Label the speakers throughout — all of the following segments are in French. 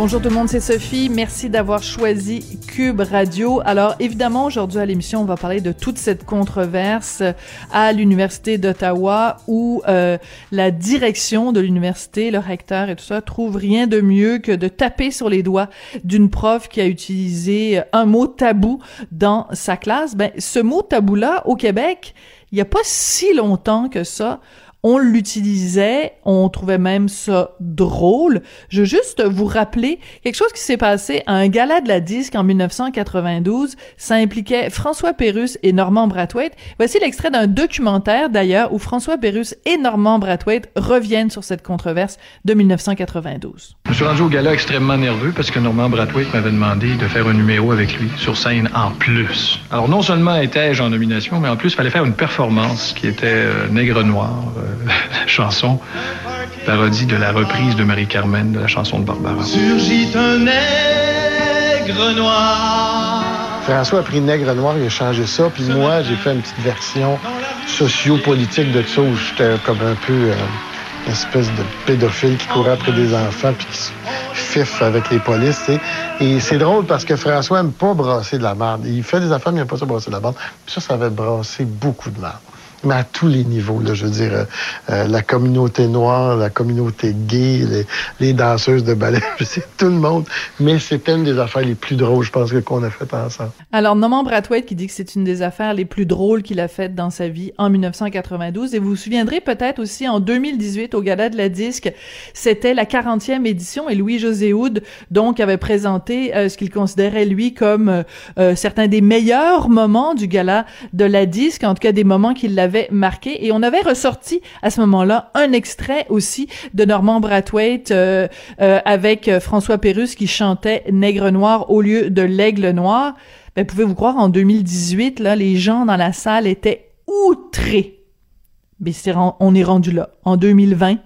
Speaker 1: Bonjour tout le monde, c'est Sophie. Merci d'avoir choisi Cube Radio. Alors évidemment, aujourd'hui à l'émission, on va parler de toute cette controverse à l'Université d'Ottawa où euh, la direction de l'université, le recteur et tout ça, trouve rien de mieux que de taper sur les doigts d'une prof qui a utilisé un mot tabou dans sa classe. Ben, ce mot tabou-là, au Québec, il n'y a pas si longtemps que ça, on l'utilisait, on trouvait même ça drôle. Je veux juste vous rappeler quelque chose qui s'est passé à un gala de la disque en 1992. Ça impliquait François Pérus et Normand Brathwaite. Voici l'extrait d'un documentaire d'ailleurs où François Pérus et Normand Brathwaite reviennent sur cette controverse de 1992.
Speaker 2: Je suis rendu au gala extrêmement nerveux parce que Normand Brathwaite m'avait demandé de faire un numéro avec lui sur scène en plus. Alors non seulement étais-je en nomination, mais en plus il fallait faire une performance qui était euh, nègre noir. Euh, chanson, parodie de la reprise de Marie-Carmen de la chanson de Barbara.
Speaker 3: Surgit un nègre noir.
Speaker 4: François a pris Nègre Noir, il a changé ça, puis moi, j'ai fait une petite version sociopolitique de ça où j'étais comme un peu euh, une espèce de pédophile qui courait après des enfants puis qui se fif avec les polices. Et c'est drôle parce que François aime pas brasser de la merde. Il fait des affaires, mais il aime pas ça brasser de la merde. Puis ça, ça avait brassé beaucoup de merde mais à tous les niveaux. Là, je veux dire, euh, euh, la communauté noire, la communauté gay, les, les danseuses de ballet, c'est tout le monde. Mais c'est une des affaires les plus drôles, je pense, qu'on a faites ensemble.
Speaker 1: Alors, Norman Brathwaite qui dit que c'est une des affaires les plus drôles qu'il a faites dans sa vie en 1992. Et vous vous souviendrez peut-être aussi en 2018 au Gala de la Disque, c'était la 40e édition et Louis-José Houd, donc, avait présenté euh, ce qu'il considérait, lui, comme certains des meilleurs moments du Gala de la Disque, en tout cas des moments qu'il marqué. Et on avait ressorti à ce moment-là un extrait aussi de Normand Brathwaite euh, euh, avec euh, François Pérus qui chantait Nègre noir au lieu de l'aigle noir. Ben, pouvez-vous croire, en 2018, là, les gens dans la salle étaient outrés. Mais c'est, on est rendu là. En 2020,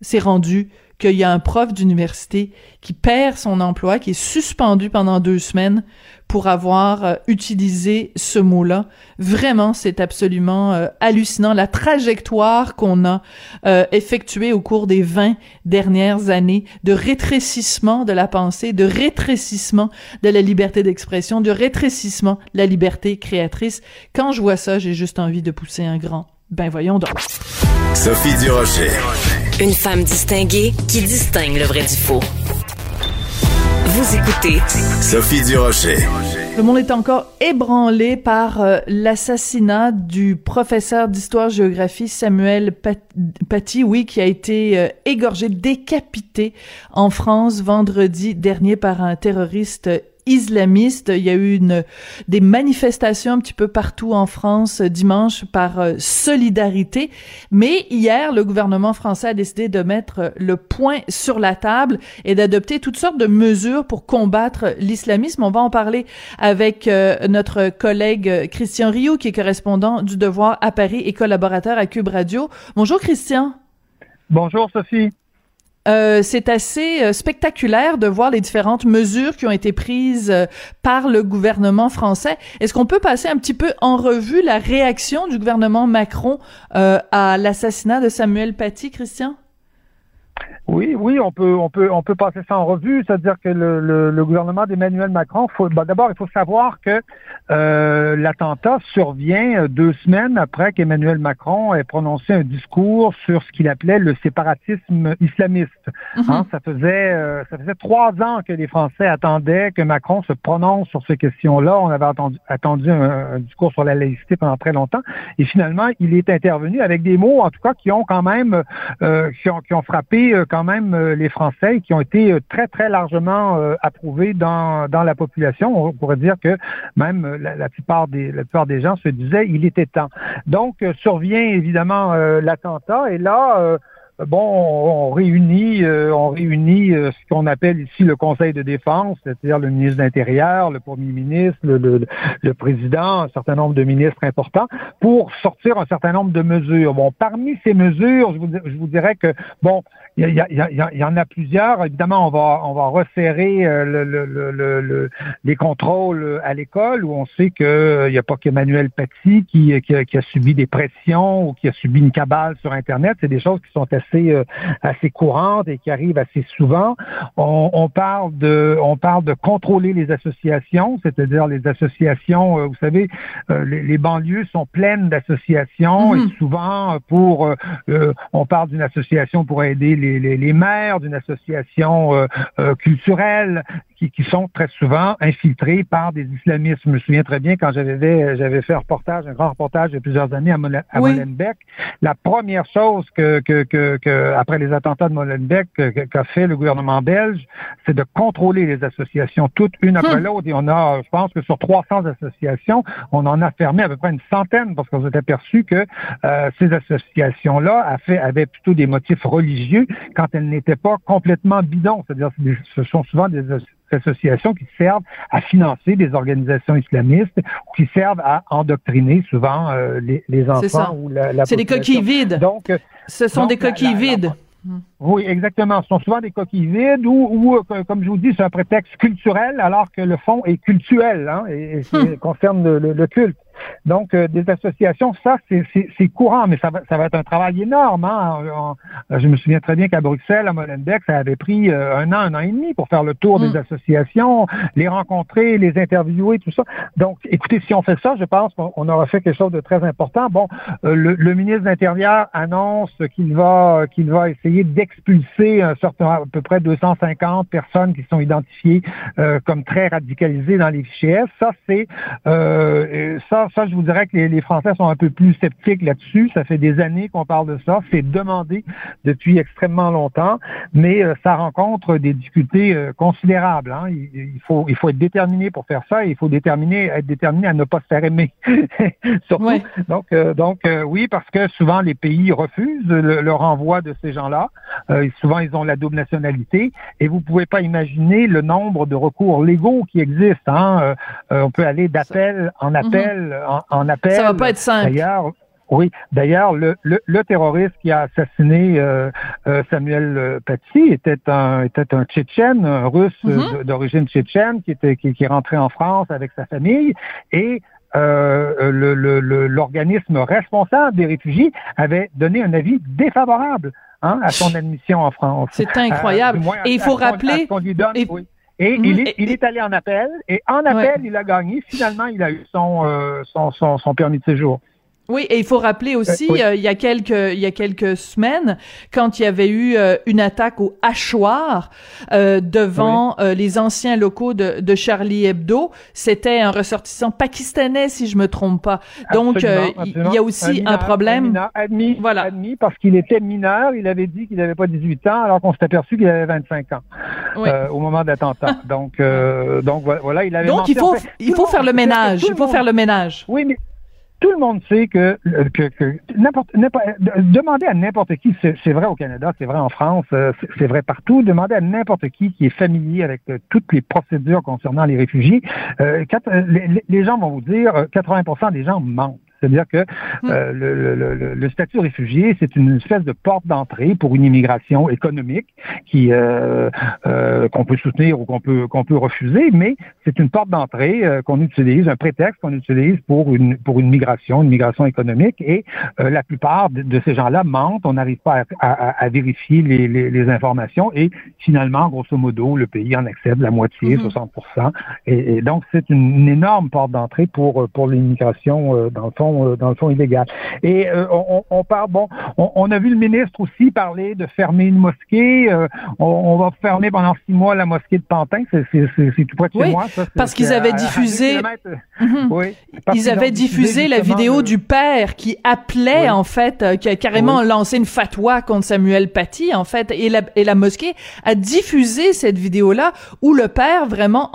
Speaker 1: c'est rendu qu'il y a un prof d'université qui perd son emploi, qui est suspendu pendant deux semaines pour avoir euh, utilisé ce mot-là. Vraiment, c'est absolument euh, hallucinant la trajectoire qu'on a euh, effectuée au cours des 20 dernières années de rétrécissement de la pensée, de rétrécissement de la liberté d'expression, de rétrécissement de la liberté créatrice. Quand je vois ça, j'ai juste envie de pousser un grand. Ben voyons donc.
Speaker 5: Sophie Durocher.
Speaker 6: Une femme distinguée qui distingue le vrai du faux. Vous écoutez
Speaker 5: Sophie Durocher.
Speaker 1: Le monde est encore ébranlé par euh, l'assassinat du professeur d'histoire-géographie Samuel Paty, oui, qui a été euh, égorgé, décapité en France vendredi dernier par un terroriste islamiste. Il y a eu une, des manifestations un petit peu partout en France euh, dimanche par euh, solidarité. Mais hier, le gouvernement français a décidé de mettre euh, le point sur la table et d'adopter toutes sortes de mesures pour combattre l'islamisme. On va en parler avec notre collègue Christian Rio, qui est correspondant du Devoir à Paris et collaborateur à Cube Radio. Bonjour Christian.
Speaker 7: Bonjour Sophie.
Speaker 1: Euh, c'est assez euh, spectaculaire de voir les différentes mesures qui ont été prises euh, par le gouvernement français. Est-ce qu'on peut passer un petit peu en revue la réaction du gouvernement Macron à l'assassinat de Samuel Paty, Christian?
Speaker 7: Oui, oui, on peut, on peut, on peut passer ça en revue, c'est-à-dire que le, le, gouvernement d'Emmanuel Macron, faut, d'abord, il faut savoir que euh, l'attentat survient deux semaines après qu'Emmanuel Macron ait prononcé un discours sur ce qu'il appelait le séparatisme islamiste. Mhm. Hein, ça faisait, euh, ça faisait trois ans que les Français attendaient que Macron se prononce sur ces questions-là. On avait attendu, attendu un, discours sur la laïcité pendant très longtemps, et finalement, il est intervenu avec des mots, en tout cas, qui ont quand même, euh, qui, ont, qui ont frappé quand même euh, les Français qui ont été euh, très, très largement euh, approuvés dans, dans la population. On pourrait dire que même la, plupart, des, la plupart des gens se disaient il était temps. Donc, survient évidemment l'attentat et là, bon, on, réunit, euh, on réunit euh, ce qu'on appelle ici le Conseil de défense, c'est-à-dire le ministre de l'Intérieur, le Premier ministre, le, le, président, un certain nombre de ministres importants, pour sortir un certain nombre de mesures. Bon, parmi ces mesures, je vous, je vous dirais que bon, il y, y, y, en a plusieurs. Évidemment, on va on va resserrer euh, le, le, les contrôles à l'école, où on sait qu'il n'y a pas qu'Emmanuel Paty qui, qui, qui a subi des pressions ou qui a subi une cabale sur Internet. C'est des choses qui sont assez assez, euh, assez courante et qui arrive assez souvent. On, on, parle de, on parle de contrôler les associations, c'est-à-dire les associations. Euh, vous savez, euh, les, les, banlieues sont pleines d'associations et mhm. souvent pour, on parle d'une association pour aider les, les, les maires, d'une association culturelle, qui, sont très souvent infiltrés par des islamistes. Je me souviens très bien quand j'avais j'avais fait un reportage, un grand reportage de plusieurs années à, Molenbeek. La première chose que, que, que, après les attentats de Molenbeek qu'a fait le gouvernement belge, c'est de contrôler les associations toutes une après hum. l'autre. Et on a, je pense que sur 300 associations, on en a fermé à peu près une centaine parce qu'on s'est aperçu que euh, ces associations-là avaient plutôt des motifs religieux quand elles n'étaient pas complètement bidons. C'est-à-dire, ce sont souvent des associations qui servent à financer des organisations islamistes ou qui servent à endoctriner souvent euh, les, les, enfants ou la, la
Speaker 1: C'est des coquilles vides. Donc, ce sont des coquilles vides.
Speaker 7: Oui, exactement. Ce sont souvent des coquilles vides ou, ou euh, comme je vous dis, c'est un prétexte culturel alors que le fond est cultuel hein, et, et concerne le, le, culte. Donc, euh, des associations, ça, c'est courant, mais ça va, ça va être un travail énorme. Hein. je me souviens très bien qu'à Bruxelles, à Molenbeek, ça avait pris euh, un an, un an et demi pour faire le tour des mm. associations, les rencontrer, les interviewer, tout ça. Donc, écoutez, si on fait ça, je pense qu'on aura fait quelque chose de très important. Bon, euh, le, ministre de l'Intérieur annonce qu'il va qu'il va essayer d'expulser un certain, à peu près 250 personnes qui sont identifiées comme très radicalisées dans les fichiers. Ça, c'est ça, ça, je vous dirais que les, Français sont un peu plus sceptiques là-dessus. Ça fait des années qu'on parle de ça. C'est demandé depuis extrêmement longtemps, mais euh, ça rencontre des difficultés euh, considérables. Hein. Il, faut, il faut être déterminé pour faire ça. Et il faut déterminer, être déterminé à ne pas se faire aimer. Surtout. Donc, euh, donc oui, parce que souvent les pays refusent le, renvoi de ces gens-là. souvent, ils ont la double nationalité, et vous pouvez pas imaginer le nombre de recours légaux qui existent. Hein. on peut aller d'appel en appel. Mhm en, appel.
Speaker 1: Ça va pas être simple.
Speaker 7: D'ailleurs, oui, d'ailleurs, le, le, terroriste qui a assassiné euh, euh, Samuel euh, Paty était un était un Tchétchène, un Russe mhm. d'origine tchétchène qui était qui, qui est rentré en France avec sa famille et euh, l'organisme responsable des réfugiés avait donné un avis défavorable hein, à son admission en France.
Speaker 1: C'est incroyable. et il faut rappeler.
Speaker 7: Et il, mm. est, il est allé en appel, et en appel, il a gagné. Finalement, il a eu son, euh, son, son, son permis de séjour.
Speaker 1: Oui, et il faut rappeler aussi, euh, il y a quelques il y a quelques semaines, quand il y avait eu euh, une attaque au hachoir euh, devant les anciens locaux de, de Charlie Hebdo, c'était un ressortissant pakistanais, si je me trompe pas. Donc, il y a aussi un, problème.
Speaker 7: admis, voilà. admis parce qu'il était mineur, il avait dit qu'il n'avait pas 18 ans, alors qu'on s'est aperçu qu'il avait 25 ans au moment de l'attentat. donc, donc voilà, il avait.
Speaker 1: Donc il faut il faut faire le ménage. Il faut faire le ménage.
Speaker 7: Oui, mais tout le monde sait que, que, que n'importe, demander à n'importe qui, c'est vrai au Canada, c'est vrai en France, euh, c'est vrai partout, demander à n'importe qui qui est familier avec euh, toutes les procédures concernant les réfugiés, euh, les, les, gens vont vous dire 80% des gens mentent. C'est-à-dire que
Speaker 1: Hmm.
Speaker 7: euh, le, le, le, le statut réfugié, c'est une espèce de porte d'entrée pour une immigration économique qui euh, euh, qu'on peut soutenir ou qu'on peut qu'on peut refuser, mais c'est une porte d'entrée euh, qu'on utilise, un prétexte qu'on utilise pour une pour une migration, une migration économique. Et euh, la plupart de, de ces gens-là mentent. On n'arrive pas à, à, à vérifier les, les, les, informations et finalement, grosso modo, le pays en accède la moitié,
Speaker 1: Mhm.
Speaker 7: 60 et, et donc c'est une, une énorme porte d'entrée pour pour l'immigration euh, dans le fond euh, dans le fond illégal. Et euh, on, on parle bon, on, on, a vu le ministre aussi parler de fermer une mosquée. Euh, on, on, va fermer pendant six mois la mosquée de Pantin, c'est tout près de chez
Speaker 1: oui,
Speaker 7: moi. Ça,
Speaker 1: parce qu'ils avaient diffusé.
Speaker 7: Mmh. Oui,
Speaker 1: ils avaient diffusé la vidéo
Speaker 7: le...
Speaker 1: du père qui appelait
Speaker 7: oui.
Speaker 1: en fait, qui a carrément lancé une fatwa contre Samuel Paty en fait, et la, et la mosquée a diffusé cette vidéo-là où le père vraiment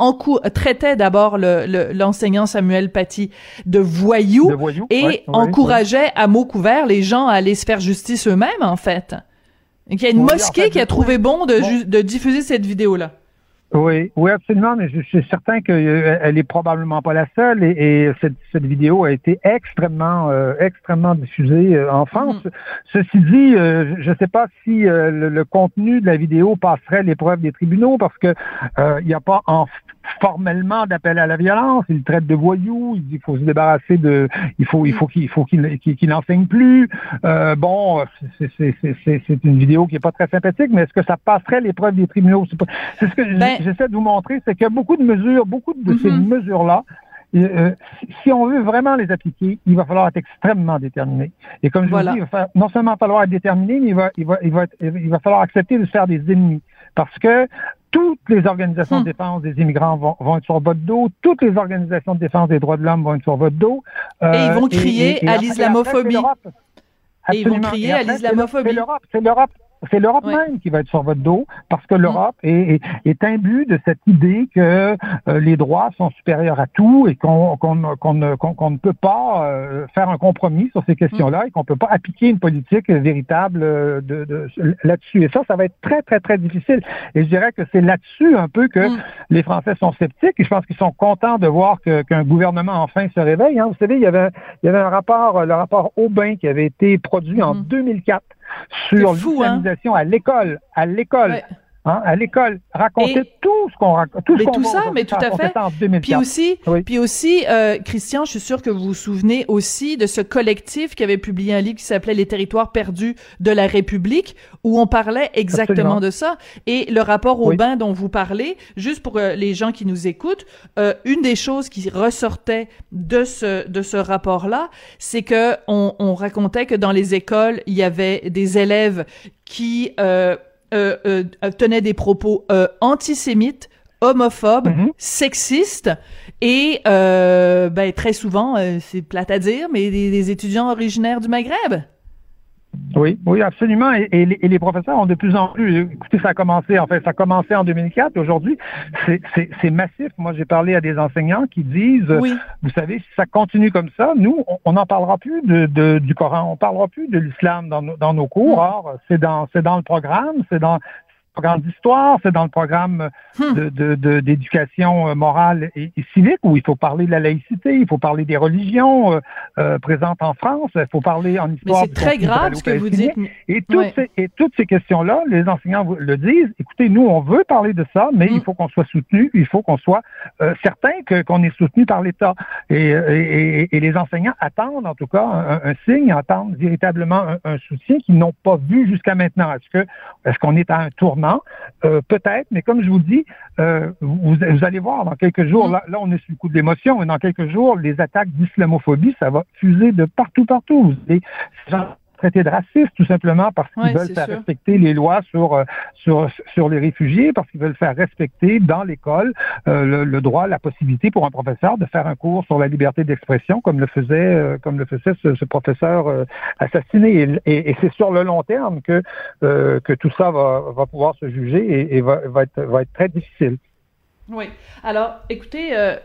Speaker 1: traitait d'abord l'enseignant le, Samuel Paty de voyou,
Speaker 7: de voyou
Speaker 1: et
Speaker 7: ouais,
Speaker 1: encourageait à mots couverts les gens à aller se faire justice eux-mêmes en fait. Il y a une mosquée en fait, qui a trouvé bon de, bon. de diffuser cette vidéo-là.
Speaker 7: Oui, oui, absolument, mais je, je suis certain qu'elle euh, est probablement pas la seule et, et cette, cette, vidéo a été extrêmement, euh, extrêmement diffusée euh, en France. Mmh. Ceci dit, euh, je ne sais pas si le, le, contenu de la vidéo passerait l'épreuve des tribunaux parce que il n'y a pas en, formellement d'appel à la violence. Il traite de voyous. Il dit qu'il faut se débarrasser de, il faut, il faut qu'il faut qu'il qu'il qu n'enseigne plus. bon, c'est une vidéo qui est pas très sympathique, mais est-ce que ça passerait l'épreuve des tribunaux? C'est ce que ben, j'essaie de vous montrer, c'est qu'il y a beaucoup de mesures, beaucoup de
Speaker 1: Mhm.
Speaker 7: mm -hmm. ces mesures-là. Euh, si on veut vraiment les appliquer, il va falloir être extrêmement déterminé. Et comme je
Speaker 1: voilà.
Speaker 7: vous dis, il va falloir, non seulement falloir être déterminé, mais il va, il va, il va, être, il va falloir accepter de se faire des ennemis. Parce que toutes les organisations
Speaker 1: Hmm.
Speaker 7: de défense des immigrants vont, vont, être sur votre dos, toutes les organisations de défense des droits de l'homme vont être sur votre dos.
Speaker 1: Euh, et ils vont crier
Speaker 7: et, et,
Speaker 1: à l'islamophobie. Et ils vont crier à l'islamophobie.
Speaker 7: C'est l'Europe, c'est l'Europe. C'est l'Europe
Speaker 1: Ouais.
Speaker 7: même qui va être sur votre dos parce que l'Europe est, est, est imbue de cette idée que euh, les droits sont supérieurs à tout et qu'on ne- ne peut pas euh, faire un compromis sur ces questions-là et qu'on peut pas appliquer une politique véritable euh, de, de- là-dessus. Et ça, ça va être très, très, très difficile. Et je dirais que c'est là-dessus un peu que
Speaker 1: Mm.
Speaker 7: les Français sont sceptiques et je pense qu'ils sont contents de voir qu'un gouvernement enfin se réveille. hein. Vous savez, il y avait, il y avait un rapport, le rapport Aubin qui avait été produit en
Speaker 1: Mhm.
Speaker 7: 2004 sur
Speaker 1: hein?
Speaker 7: l'islamisation à l'école, à l'école,
Speaker 1: Ouais.
Speaker 7: Hein, à l'école, raconter
Speaker 1: Et-
Speaker 7: tout ce qu'on raconte, tout ce
Speaker 1: Mais
Speaker 7: qu'on
Speaker 1: tout ça, mais tout à fait.
Speaker 7: en 2004.
Speaker 1: Puis aussi,
Speaker 7: Oui.
Speaker 1: puis aussi, euh, Christian, je suis sûr que vous vous souvenez aussi de ce collectif qui avait publié un livre qui s'appelait Les territoires perdus de la République, où on parlait exactement
Speaker 7: Absolument.
Speaker 1: de ça. Et le rapport
Speaker 7: Oui.
Speaker 1: Aubin dont vous parlez, juste pour euh, les gens qui nous écoutent, euh, une des choses qui ressortait de ce de ce rapport-là, c'est que on, on racontait que dans les écoles, il y avait des élèves qui euh, euh, euh, tenaient des propos euh, antisémites, homophobes,
Speaker 7: Mhm.
Speaker 1: sexistes et euh, ben, très souvent, euh, c'est plate à dire, mais des, des étudiants originaires du Maghreb.
Speaker 7: Oui, oui, absolument. Et, et les, et les professeurs ont de plus en plus. Écoutez, ça a commencé, en fait, ça a commencé en 2004. Aujourd'hui, c'est- massif. Moi, j'ai parlé à des enseignants qui disent,
Speaker 1: Oui.
Speaker 7: vous savez, si ça continue comme ça, nous, on n'en parlera plus de, de- du Coran, on parlera plus de l'islam dans, nos- dans nos cours. Or, c'est dans, c'est dans le programme, c'est dans programme d'histoire, c'est dans le programme
Speaker 1: Hmm.
Speaker 7: de- de- de- d'éducation euh, morale et, et civique où il faut parler de la laïcité, il faut parler des religions euh, euh, présentes en France, il faut parler en
Speaker 1: Mais
Speaker 7: histoire.
Speaker 1: c'est
Speaker 7: du
Speaker 1: très grave ce que vous dites.
Speaker 7: Et toutes,
Speaker 1: Ouais.
Speaker 7: ces, et toutes ces questions-là, les enseignants le disent. Écoutez, nous, on veut parler de ça, mais il faut qu'on soit soutenu, il faut qu'on soit euh, certain que qu'on est soutenu par l'État. Et, et, et- et les enseignants attendent, en tout cas, un, un signe, attendent véritablement un, un soutien qu'ils n'ont pas vu jusqu'à maintenant. Est-ce que est-ce qu'on est à un tournant Euh, Peut-être, mais comme je vous dis, euh, vous, vous allez voir dans quelques jours.
Speaker 1: Mm.
Speaker 7: Là, là, on est sous le coup de l'émotion, mais dans quelques jours, les attaques d'islamophobie, ça va fuser de partout, partout. Vous allez- traités de racistes tout simplement parce qu'ils
Speaker 1: Ouais,
Speaker 7: veulent faire
Speaker 1: sûr.
Speaker 7: respecter les lois sur euh, sur sur les réfugiés, parce qu'ils veulent faire respecter dans l'école euh, le, le droit, la possibilité pour un professeur de faire un cours sur la liberté d'expression, comme le faisait euh, comme le faisait ce, ce professeur euh, assassiné. Et, et- et c'est sur le long terme que euh, que tout ça va va pouvoir se juger et, et va, va être va être très difficile.
Speaker 1: Oui. Alors, écoutez, euh,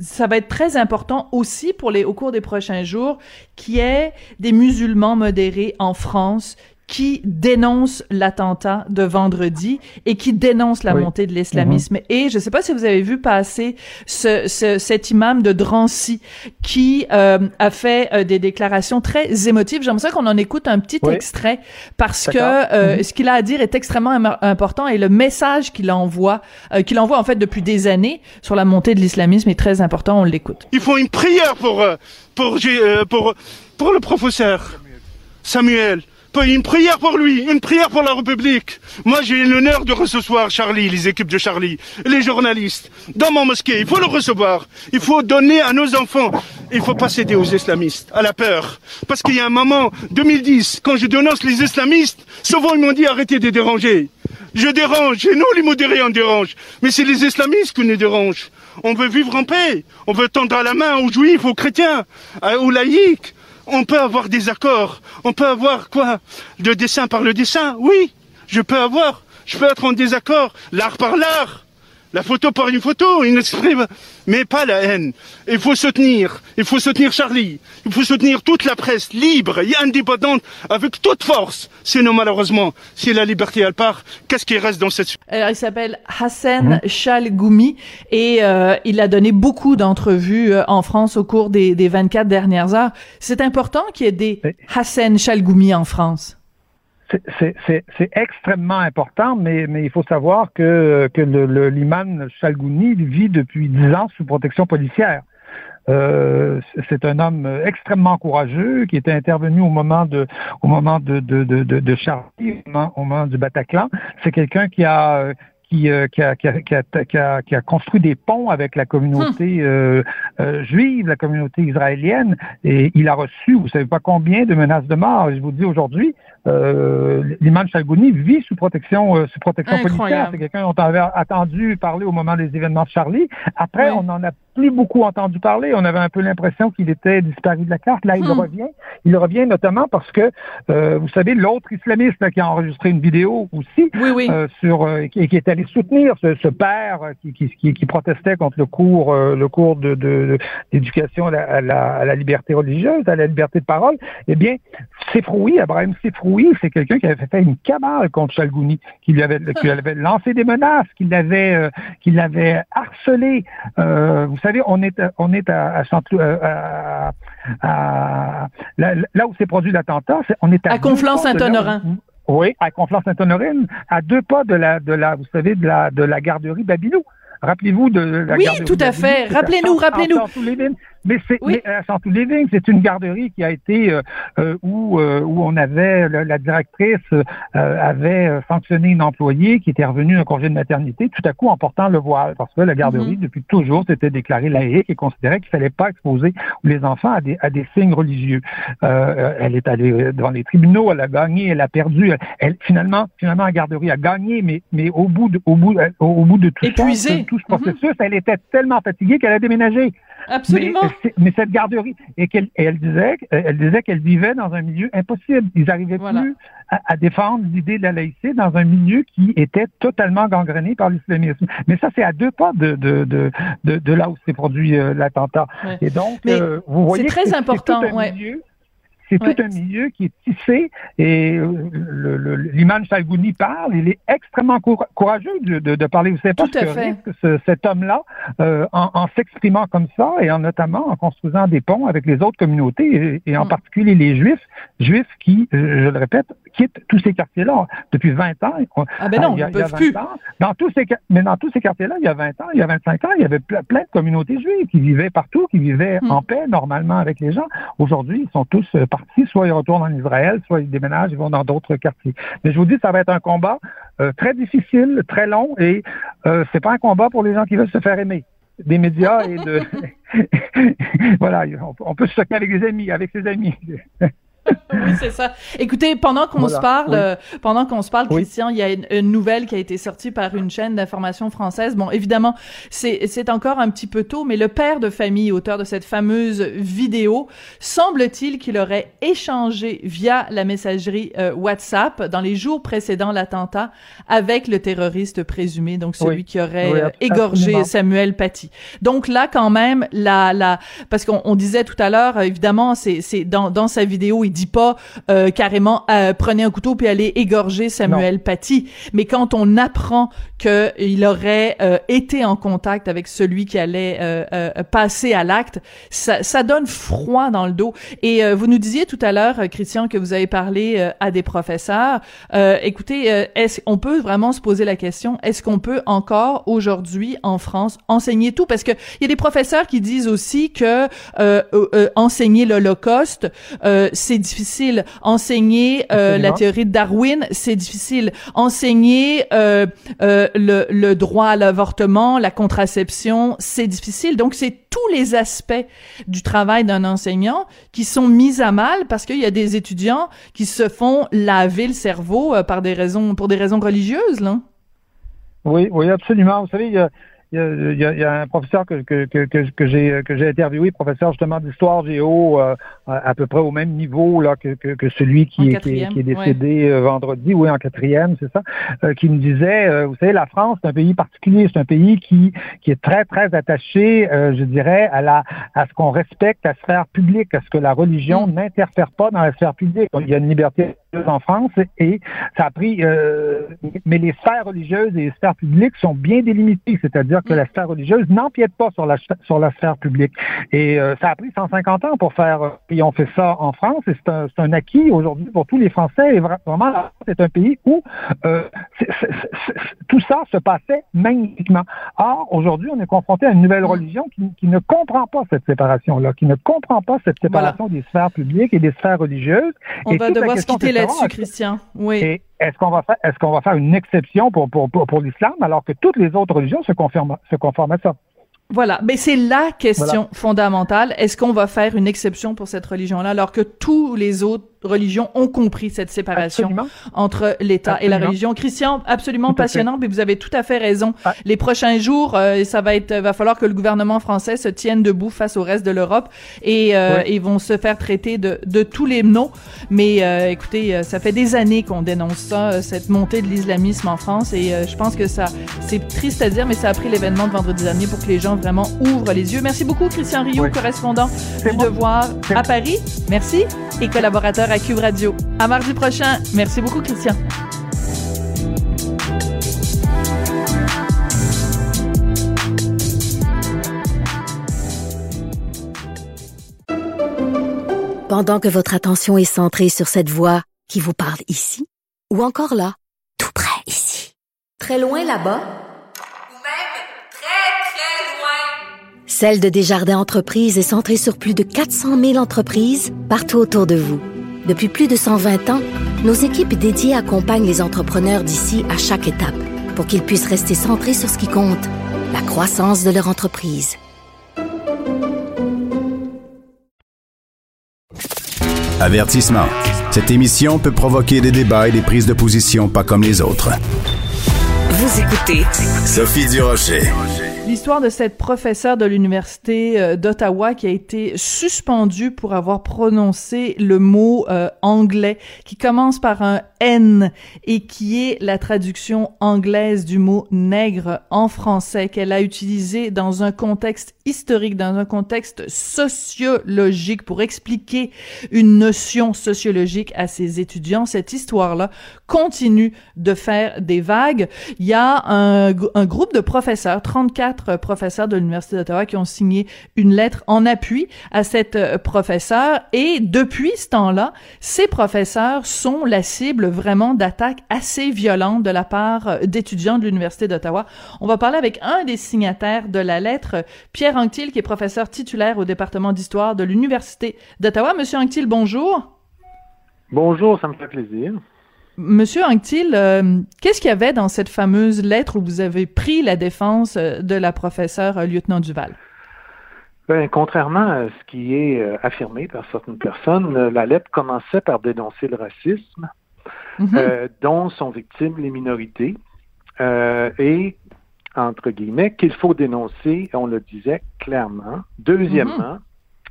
Speaker 1: ça va être très important aussi pour les au cours des prochains jours qu'il y ait des musulmans modérés en France qui dénonce l'attentat de vendredi et qui dénonce la montée de l'islamisme. Mm-hmm. Et je ne sais pas si vous avez vu passer ce, ce cet imam de Drancy qui euh, a fait euh, des déclarations très émotives. J'aimerais ça qu'on en écoute un petit extrait parce que euh, mm-hmm. ce qu'il a à dire est extrêmement important et le message qu'il envoie, qu'il envoie en fait depuis des années sur la montée de l'islamisme est très important. On l'écoute.
Speaker 8: Il faut une prière pour pour pour pour le professeur Samuel une prière pour lui, une prière pour la République. Moi, j'ai l'honneur de recevoir Charlie, les équipes de Charlie, les journalistes, dans mon mosquée. Il faut le recevoir. Il faut donner à nos enfants. Il faut pas céder aux islamistes, à la peur. Parce qu'il y a un moment, 2010, quand je dénonce les islamistes, souvent ils m'ont dit arrêtez de déranger. Je dérange, et nous les modérés on dérange. Mais c'est les islamistes qui nous dérangent. On veut vivre en paix. On veut tendre la main aux juifs, aux chrétiens, aux laïcs on peut avoir des accords, on peut avoir quoi? De dessin par le dessin, oui, je peux avoir, je peux être en désaccord, l'art par l'art, la photo par une photo, il exprime, mais pas la haine. Il faut soutenir, il faut soutenir Charlie, il faut soutenir toute la presse libre et indépendante avec toute force. Sinon, malheureusement, si la liberté elle part, qu'est-ce qui reste dans cette...
Speaker 1: Alors, il s'appelle Hassan Chalgoumi et euh, il a donné beaucoup d'entrevues euh, en France au cours des, des 24 dernières heures. C'est important qu'il y ait des Hassan Chalgoumi en France
Speaker 7: c'est extrêmement important, mais, mais il faut savoir que, que l'imam Chalgouni vit depuis dix ans sous protection policière. Euh, c'est un homme extrêmement courageux qui était intervenu au moment de au moment de de, de, de, Charlie, au moment, du Bataclan. C'est quelqu'un qui a qui, euh, qui, a, qui, a, qui, a, qui, a, construit des ponts avec la communauté hum. euh, euh, juive, la communauté israélienne, et il a reçu, vous savez pas combien de menaces de mort. Je vous dis aujourd'hui, euh, l'imam Chalgouni vit sous protection, euh, sous protection policière. C'est quelqu'un dont on avait attendu parler au moment des événements de Charlie. Après, on en a plus beaucoup entendu parler. On avait un peu l'impression qu'il était disparu de la carte. Là, il hmm. revient. Il revient notamment parce que, euh, vous savez, l'autre islamiste qui a enregistré une vidéo aussi
Speaker 1: euh,
Speaker 7: sur euh, qui, qui, est allé soutenir ce, ce père qui, qui, qui, protestait contre le cours le cours de d'éducation à, à, la, liberté religieuse, à la liberté de parole. Eh bien, Sefroui, Abraham Sefroui, c'est quelqu'un qui avait fait une cabale contre Chalgouni, qui lui avait, qui lui avait lancé des menaces, qui l'avait qui l'avait harcelé. vous savez, on est, on est à, euh, à, là, où s'est produit l'attentat, on est
Speaker 1: à, à Conflans-Saint-Honorin.
Speaker 7: Oui, à Conflans-Saint-Honorin, à deux pas de la, de la, vous savez, de la, de la garderie Babylou. Rappelez-vous de la
Speaker 1: oui, tout à fait. Rappelez-nous, rappelez-nous.
Speaker 7: Mais c'est oui. à Living, c'est une garderie qui a été euh, euh où euh, où on avait la, directrice euh, avait sanctionné une employée qui était revenue d'un congé de maternité tout à coup en portant le voile parce que la garderie mm-hmm. depuis toujours s'était déclarée laïque et considérait qu'il fallait pas exposer les enfants à des à des signes religieux. elle est allée devant les tribunaux, elle a gagné, elle a perdu. Elle, finalement finalement la garderie a gagné, mais mais au bout de au bout au bout de tout
Speaker 1: ça,
Speaker 7: tout ce processus, mm-hmm. elle était tellement fatiguée qu'elle a déménagé.
Speaker 1: Absolument.
Speaker 7: Mais, cette garderie, et qu'elle elle disait, elle disait qu'elle vivait dans un milieu impossible. Ils n'arrivaient plus à, défendre l'idée de la laïcité dans un milieu qui était totalement gangréné par l'islamisme. Mais ça, c'est à deux pas de, de, de, de, là où s'est produit euh, l'attentat. Et donc, euh, vous voyez,
Speaker 1: c'est très important.
Speaker 7: Un milieu c'est tout un milieu qui est tissé et euh, l'imam Chalgouni parle. Il est extrêmement courageux de, de, parler. Vous savez pas ce que cet homme-là euh, en, s'exprimant comme ça et en notamment en construisant des ponts avec les autres communautés et, en mm. particulier les Juifs, Juifs qui, je le répète, quittent tous ces quartiers-là depuis 20 ans.
Speaker 1: Ah ben non, il y a, peuvent plus.
Speaker 7: dans tous ces, mais dans tous ces quartiers-là, il y a 20 ans, il y a 25 ans, il y avait plein de communautés juives qui vivaient partout, qui vivaient mm. en paix normalement avec les gens. Aujourd'hui, ils sont tous soit ils retournent en Israël, soit ils déménagent, ils vont dans d'autres quartiers. Mais je vous dis, ça va être un combat euh, très difficile, très long, et euh, c'est pas un combat pour les gens qui veulent se faire aimer des médias et de voilà, on, peut se choquer avec des amis, avec ses amis.
Speaker 1: oui, c'est ça. Écoutez, pendant qu'on se parle, euh, pendant qu'on se parle, Christian, il y a une, nouvelle qui a été sortie par une chaîne d'information française. Bon, évidemment, c'est c'est encore un petit peu tôt, mais le père de famille, auteur de cette fameuse vidéo, semble-t-il qu'il aurait échangé via la messagerie euh, WhatsApp dans les jours précédant l'attentat avec le terroriste présumé, donc celui qui aurait euh, égorgé Samuel Paty. Donc là, quand même, la la parce qu'on disait tout à l'heure, évidemment, c'est c'est dans dans sa vidéo, il dit pas euh, carrément euh, prenez un couteau puis allez égorger Samuel Paty. Mais quand on apprend qu'il aurait euh, été en contact avec celui qui allait passer à l'acte, ça, ça, donne froid dans le dos. Et vous nous disiez tout à l'heure, Christian, que vous avez parlé à des professeurs. écoutez, est-ce on peut vraiment se poser la question est-ce qu'on peut encore aujourd'hui en France enseigner tout? Parce que il y a des professeurs qui disent aussi que enseigner l'Holocauste, c'est difficile. Enseigner euh, la théorie de Darwin, c'est difficile. Enseigner euh, euh, le, le, droit à l'avortement, la contraception, c'est difficile. Donc, c'est tous les aspects du travail d'un enseignant qui sont mis à mal parce qu'il y a des étudiants qui se font laver le cerveau par des raisons, pour des raisons religieuses, là.
Speaker 7: Oui, oui, absolument. Vous savez, il y a, il y, a, il y a, un professeur que, que, que, que j'ai que j'ai interviewé, professeur justement d'histoire géo, euh, à peu près au même niveau là que, que, celui qui, est, qui, est décédé euh, vendredi, oui, en quatrième, c'est ça, euh, qui me disait, vous savez, la France, c'est un pays particulier, c'est un pays qui, qui est très, très attaché, je dirais, à la à ce qu'on respecte la sphère publique, à ce que la religion mm. n'interfère pas dans la sphère publique. Il y a une liberté en France et ça a pris mais les sphères religieuses et les sphères publiques sont bien délimitées, c'est-à-dire que la sphère religieuse n'empiète pas sur la, sur la sphère publique. Et euh, ça a pris 150 ans pour faire, euh, et on fait ça en France, et c'est un, un, acquis aujourd'hui pour tous les Français. Et vraiment, la France est un pays où euh, tout ça se passait magnifiquement. Or, aujourd'hui, on est confronté à une nouvelle religion qui, qui ne comprend pas cette séparation-là, qui ne comprend pas cette séparation des sphères publiques et des sphères religieuses.
Speaker 1: On va devoir se quitter là-dessus, Christian. Oui
Speaker 7: est-ce qu'on va faire est-ce qu'on va faire une exception pour, pour, pour, l'islam alors que toutes les autres religions se, confirment, se conforment à ça?
Speaker 1: Voilà, mais c'est la question fondamentale. Est-ce qu'on va faire une exception pour cette religion-là alors que tous les autres religions ont compris cette séparation entre l'État et la religion. Christian, absolument passionnant, mais vous avez tout à fait raison. Les prochains jours, euh, ça va être, va falloir que le gouvernement français se tienne debout face au reste de l'Europe et euh, ils vont se faire traiter de, de tous les noms. Mais euh, écoutez, ça fait des années qu'on dénonce ça, cette montée de l'islamisme en France, et je pense que ça, c'est triste à dire, mais ça a pris l'événement de vendredi dernier pour que les gens vraiment ouvrent les yeux. Merci beaucoup, Christian Rio, correspondant du Devoir à Paris. Merci et collaborateur à Cube Radio. À mardi prochain. Merci beaucoup, Christian.
Speaker 6: Pendant que votre attention est centrée sur cette voix qui vous parle ici, ou encore là, tout près ici, très loin là-bas, Celle de Desjardins Entreprises est centrée sur plus de 400 000 entreprises partout autour de vous. Depuis plus de 120 ans, nos équipes dédiées accompagnent les entrepreneurs d'ici à chaque étape pour qu'ils puissent rester centrés sur ce qui compte, la croissance de leur entreprise.
Speaker 5: Avertissement. Cette émission peut provoquer des débats et des prises de position pas comme les autres.
Speaker 6: Vous écoutez
Speaker 5: Sophie Durocher.
Speaker 1: L'histoire de cette professeure de l'université euh, d'Ottawa qui a été suspendue pour avoir prononcé le mot euh, anglais qui commence par un N et qui est la traduction anglaise du mot nègre en français qu'elle a utilisé dans un contexte historique, dans un contexte sociologique pour expliquer une notion sociologique à ses étudiants. Cette histoire-là continue de faire des vagues. Il y a un, groupe de professeurs, 34 professeurs de l'Université d'Ottawa qui ont signé une lettre en appui à cette euh, professeure et depuis ce temps-là, ces professeurs sont la cible vraiment d'attaques assez violentes de la part euh, d'étudiants de l'Université d'Ottawa. On va parler avec un des signataires de la lettre, Pierre Anctil, qui est professeur titulaire au département d'histoire de l'Université d'Ottawa. Monsieur Anctil, bonjour.
Speaker 9: Bonjour, ça me fait plaisir.
Speaker 1: Monsieur Anctil, euh, qu'est-ce qu'il y avait dans cette fameuse lettre où vous avez pris la défense euh, de la professeure euh, lieutenant Duval?
Speaker 9: Ben, contrairement à ce qui est affirmé par certaines personnes, la lettre commençait par dénoncer le racisme, mhm. dont sont victimes les minorités, et, entre guillemets, qu'il faut dénoncer, on le disait clairement. Deuxièmement,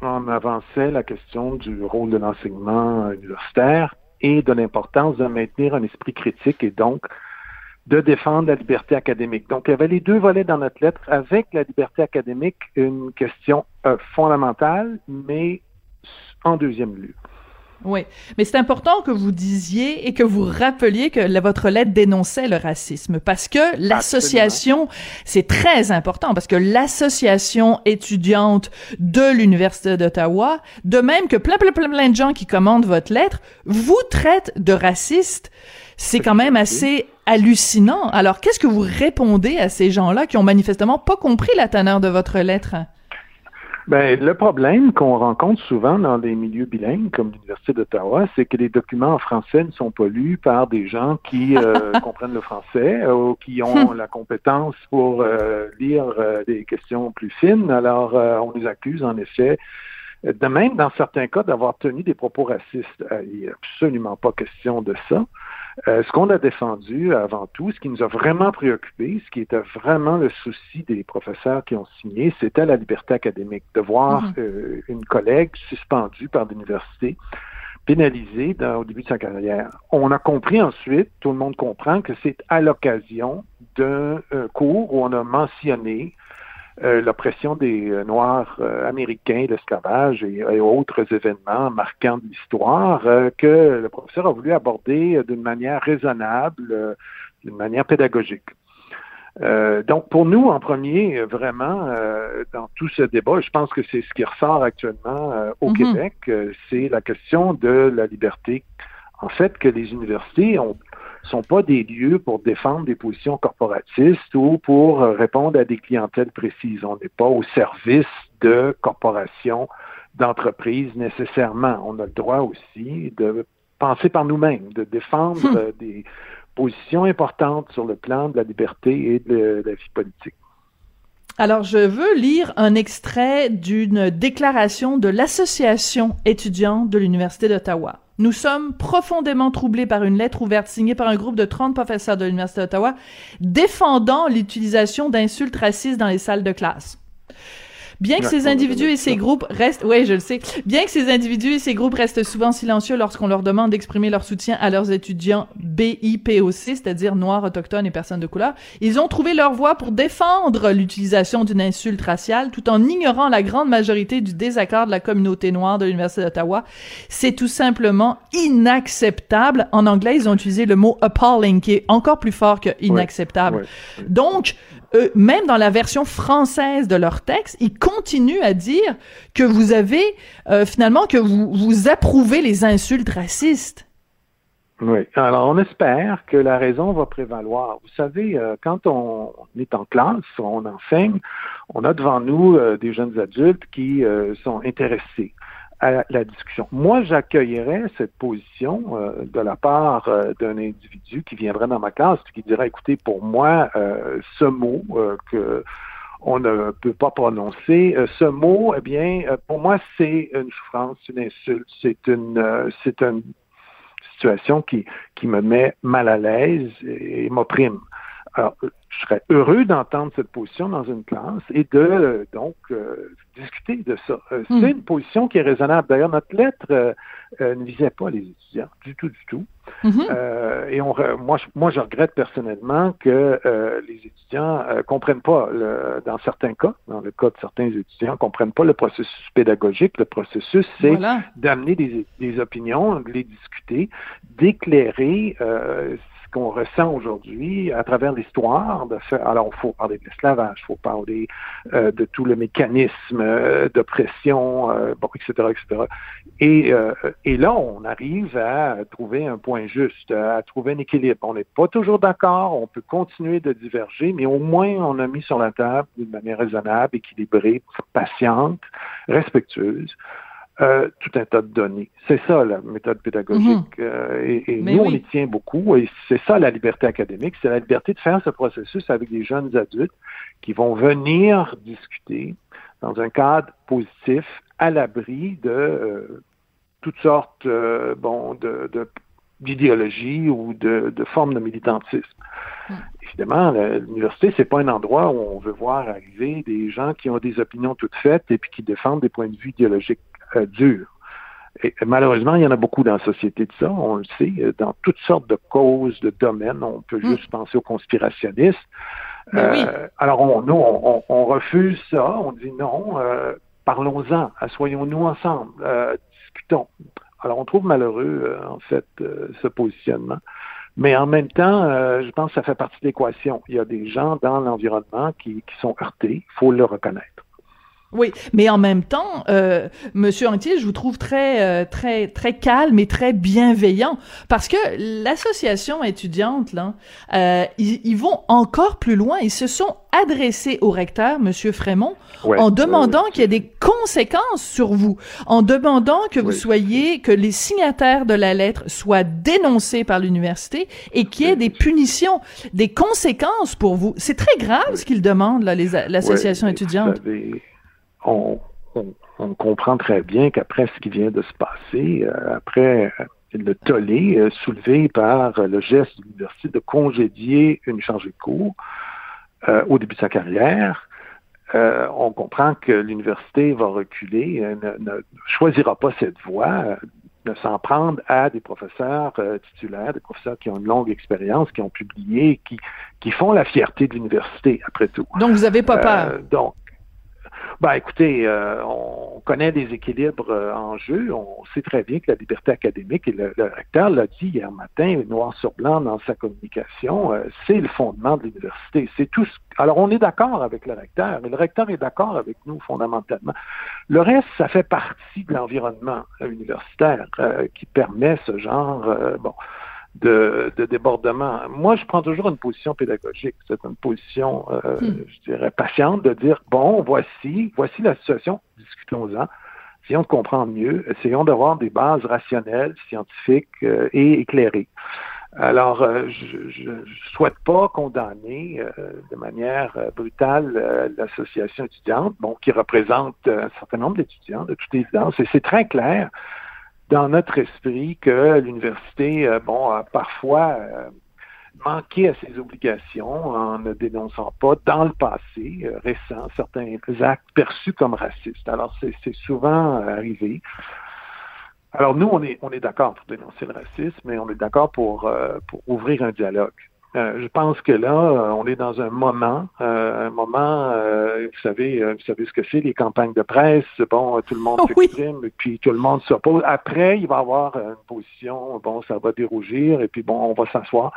Speaker 9: mhm. on avançait la question du rôle de l'enseignement universitaire et de l'importance de maintenir un esprit critique et donc de défendre la liberté académique. Donc, il y avait les deux volets dans notre lettre. Avec la liberté académique, une question euh, fondamentale, mais en deuxième lieu.
Speaker 1: Oui, mais c'est important que vous disiez et que vous rappeliez que votre lettre dénonçait le racisme parce que l'association, c'est très important parce que l'association étudiante de l'Université d'Ottawa, de même que plein, plein, plein, plein de gens qui commandent votre lettre, vous traitent de raciste. C'est quand même assez hallucinant. Alors, qu'est-ce que vous répondez à ces gens-là qui ont manifestement pas compris la teneur de votre lettre?
Speaker 9: Ben, le problème qu'on rencontre souvent dans des milieux bilingues comme l'Université d'Ottawa, c'est que les documents en français ne sont pas lus par des gens qui euh, comprennent le français ou qui ont la compétence pour euh, lire euh, des questions plus fines. Alors, on les accuse en effet de même, dans certains cas, d'avoir tenu des propos racistes. Il n'est absolument pas question de ça. Euh, ce qu'on a défendu avant tout, ce qui nous a vraiment préoccupé, ce qui était vraiment le souci des professeurs qui ont signé, c'était la liberté académique, de voir mhm. euh, une collègue suspendue par l'université pénalisée au début de sa carrière. On a compris ensuite, tout le monde comprend que c'est à l'occasion d'un euh, cours où on a mentionné euh, l'oppression des euh, Noirs euh, américains, l'esclavage et, autres événements marquants de l'histoire que le professeur a voulu aborder d'une manière raisonnable, d'une manière pédagogique. donc, pour nous, en premier, vraiment, dans tout ce débat, je pense que c'est ce qui ressort actuellement au mm-hmm. Québec, c'est la question de la liberté. En fait, que les universités ont sont pas des lieux pour défendre des positions corporatistes ou pour euh, répondre à des clientèles précises. On n'est pas au service de corporations, d'entreprises nécessairement. On a le droit aussi de penser par nous-mêmes, de défendre hmm. euh, des positions importantes sur le plan de la liberté et de la vie politique.
Speaker 1: Alors, je veux lire un extrait d'une déclaration de l'Association étudiante de l'Université d'Ottawa. Nous sommes profondément troublés par une lettre ouverte signée par un groupe de 30 professeurs de l'Université d'Ottawa défendant l'utilisation d'insultes racistes dans les salles de classe. Bien que ces individus et ces groupes restent, ouais, je le sais, bien que ces individus et ces groupes restent souvent silencieux lorsqu'on leur demande d'exprimer leur soutien à leurs étudiants BIPOC, c'est-à-dire noirs, autochtones et personnes de couleur, ils ont trouvé leur voie pour défendre l'utilisation d'une insulte raciale tout en ignorant la grande majorité du désaccord de la communauté noire de l'Université d'Ottawa. C'est tout simplement inacceptable. En anglais, ils ont utilisé le mot appalling, qui est encore plus fort que inacceptable. Donc, euh, même dans la version française de leur texte, ils continuent à dire que vous avez euh, finalement que vous, vous approuvez les insultes racistes.
Speaker 9: Oui. Alors, on espère que la raison va prévaloir. Vous savez, euh, quand on est en classe, on enseigne, on a devant nous des jeunes adultes qui sont intéressés à la discussion. Moi, j'accueillerais cette position euh, de la part euh, d'un individu qui viendrait dans ma classe et qui dirait, écoutez, pour moi, euh, ce mot que on ne peut pas prononcer, ce mot, eh bien, pour moi, c'est une souffrance, une insulte, c'est une, c'est une situation qui, qui me met mal à l'aise et m'opprime. Alors, je serais heureux d'entendre cette position dans une classe et de donc euh, discuter de ça. Euh, hmm. C'est une position qui est raisonnable. D'ailleurs, notre lettre euh, ne visait pas les étudiants du tout, du tout. Mm-hmm. et on, moi, je, moi, je regrette personnellement que les étudiants comprennent pas, le, dans certains cas, dans le cas de certains étudiants, comprennent pas le processus pédagogique. Le processus, c'est d'amener des, des, opinions, de les discuter, d'éclairer qu'on ressent aujourd'hui à travers l'histoire. Alors, il faut parler de l'esclavage, il faut parler euh, de tout le mécanisme euh, d'oppression, euh, etc., etc. Et, et là, on arrive à trouver un point juste, à trouver un équilibre. On n'est pas toujours d'accord, on peut continuer de diverger, mais au moins, on a mis sur la table d'une manière raisonnable, équilibrée, patiente, respectueuse, euh, tout un tas de données. C'est ça la méthode pédagogique. Mhm. Euh, et, nous, on y tient beaucoup. Et c'est ça la liberté académique, c'est la liberté de faire ce processus avec des jeunes adultes qui vont venir discuter dans un cadre positif, à l'abri de euh, toutes sortes bon, de, d'idéologie ou de, de formes de militantisme. Évidemment, l'université, c'est pas un endroit où on veut voir arriver des gens qui ont des opinions toutes faites et puis qui défendent des points de vue idéologiques euh, dur. Et malheureusement, il y en a beaucoup dans la société de ça, on le sait, euh, dans toutes sortes de causes, de domaines. On peut hmm. juste penser aux conspirationnistes. Euh, alors, on, nous, on, refuse ça, on dit non, parlons-en, soyons-nous ensemble, discutons. Alors, on trouve malheureux, en fait, ce positionnement. Mais en même temps, je pense que ça fait partie de l'équation. Il y a des gens dans l'environnement qui, qui sont heurtés, il faut le reconnaître.
Speaker 1: Oui, mais en même temps, euh, Monsieur Antier, je vous trouve très, euh, très, très calme et très bienveillant parce que l'association étudiante, là, euh, ils, vont encore plus loin. Ils se sont adressés au recteur, Monsieur Frémont, en demandant qu'il y ait des conséquences sur vous, en demandant que vous soyez, que les signataires de la lettre soient dénoncés par l'université et qu'il y ait des punitions, des conséquences pour vous. C'est très grave ce qu'ils demandent, là, l'association étudiante
Speaker 9: on, comprend très bien qu'après ce qui vient de se passer, euh, après euh, le tollé euh, soulevé par le geste de l'université de congédier une chargée de cours au début de sa carrière, on comprend que l'université va reculer, ne, choisira pas cette voie, de s'en prendre à des professeurs titulaires, des professeurs qui ont une longue expérience, qui ont publié, qui, qui font la fierté de l'université, après tout.
Speaker 1: Donc, vous n'avez pas peur?
Speaker 9: donc, ben, écoutez, euh, on connaît des équilibres euh, en jeu. On sait très bien que la liberté académique, et le, recteur l'a dit hier matin, noir sur blanc dans sa communication, euh, c'est le fondement de l'université. C'est tout. Alors, on est d'accord avec le recteur, et le recteur est d'accord avec nous fondamentalement. Le reste, ça fait partie de l'environnement universitaire qui permet ce genre, bon, de, débordement. Moi, je prends toujours une position pédagogique. C'est une position, euh, hmm. je dirais, patiente de dire, bon, voici, voici la situation, discutons-en, essayons de comprendre mieux, essayons d'avoir des bases rationnelles, scientifiques euh, et éclairées. Alors, euh, je ne souhaite pas condamner de manière brutale l'association étudiante, bon, qui représente un certain nombre d'étudiants, de toute évidence, et c'est très clair dans notre esprit que l'université, euh, bon, a parfois euh, manqué à ses obligations en ne dénonçant pas dans le passé euh, récent certains actes perçus comme racistes. Alors, c'est souvent arrivé. Alors, nous, on est, on est d'accord pour dénoncer le racisme, mais on est d'accord pour, pour ouvrir un dialogue. Euh, je pense que là, euh, on est dans un moment, euh, un moment, vous savez, vous savez ce que c'est, les campagnes de presse, bon, tout le monde s'exprime, et puis tout le monde s'oppose. Après, il va y avoir une position, bon, ça va dérougir, et puis bon, on va s'asseoir,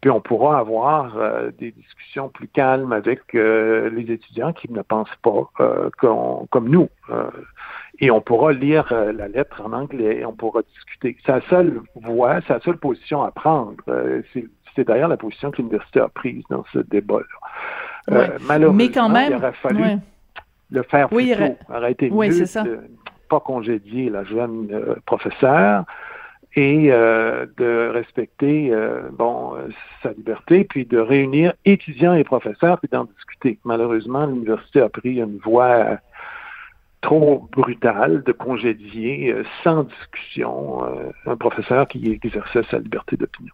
Speaker 9: puis on pourra avoir des discussions plus calmes avec les étudiants qui ne pensent pas comme nous. et on pourra lire la lettre en anglais, on pourra discuter. C'est la seule voie, c'est la seule position à prendre. c'est c'est d'ailleurs la position que l'université a prise dans ce débat-là.
Speaker 1: Euh, malheureusement, il
Speaker 9: aurait fallu le faire plus tôt. Arrêter mieux de pas congédier la jeune euh, professeure et euh, de respecter bon sa liberté, puis de réunir étudiants et professeurs, puis d'en discuter. Malheureusement, l'université a pris une voie trop brutale de congédier sans discussion un professeur qui exerçait sa liberté d'opinion.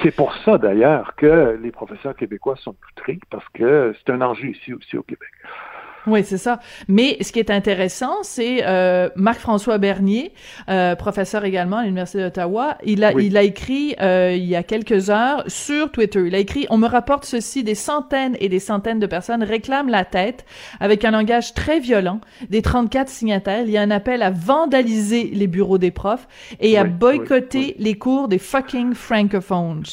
Speaker 9: C'est pour ça d'ailleurs que les professeurs québécois sont outrés parce que c'est un enjeu ici aussi au Québec.
Speaker 1: Oui, c'est ça. Mais ce qui est intéressant, c'est euh, Marc-François Bernier, euh, professeur également à l'Université d'Ottawa. Il a, il a écrit euh, il y a quelques heures sur Twitter. Il a écrit On me rapporte ceci des centaines et des centaines de personnes réclament la tête avec un langage très violent. Des 34 signataires, il y a un appel à vandaliser les bureaux des profs et à boycotter les cours des fucking francophones.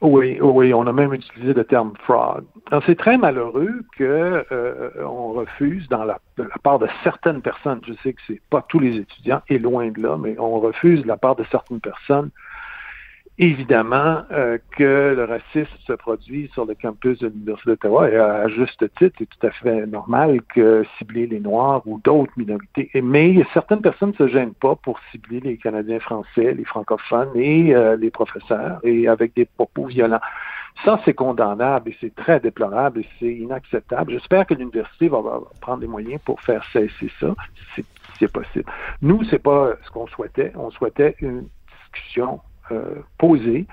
Speaker 9: Oui, oui, on a même utilisé le terme fraud. C'est très malheureux que euh, on refuse, dans la, de la part de certaines personnes, je sais que c'est pas tous les étudiants, et loin de là, mais on refuse de la part de certaines personnes évidemment euh, que le racisme se produit sur le campus de l'Université d'Ottawa et à, juste titre, c'est tout à fait normal que cibler les Noirs ou d'autres minorités. Mais certaines personnes ne se gênent pas pour cibler les Canadiens français, les francophones et euh, les professeurs et avec des propos violents. Ça, c'est condamnable et c'est très déplorable et c'est inacceptable. J'espère que l'université va, prendre des moyens pour faire cesser ça, si c'est possible. Nous, c'est pas ce qu'on souhaitait. On souhaitait une discussion euh, posée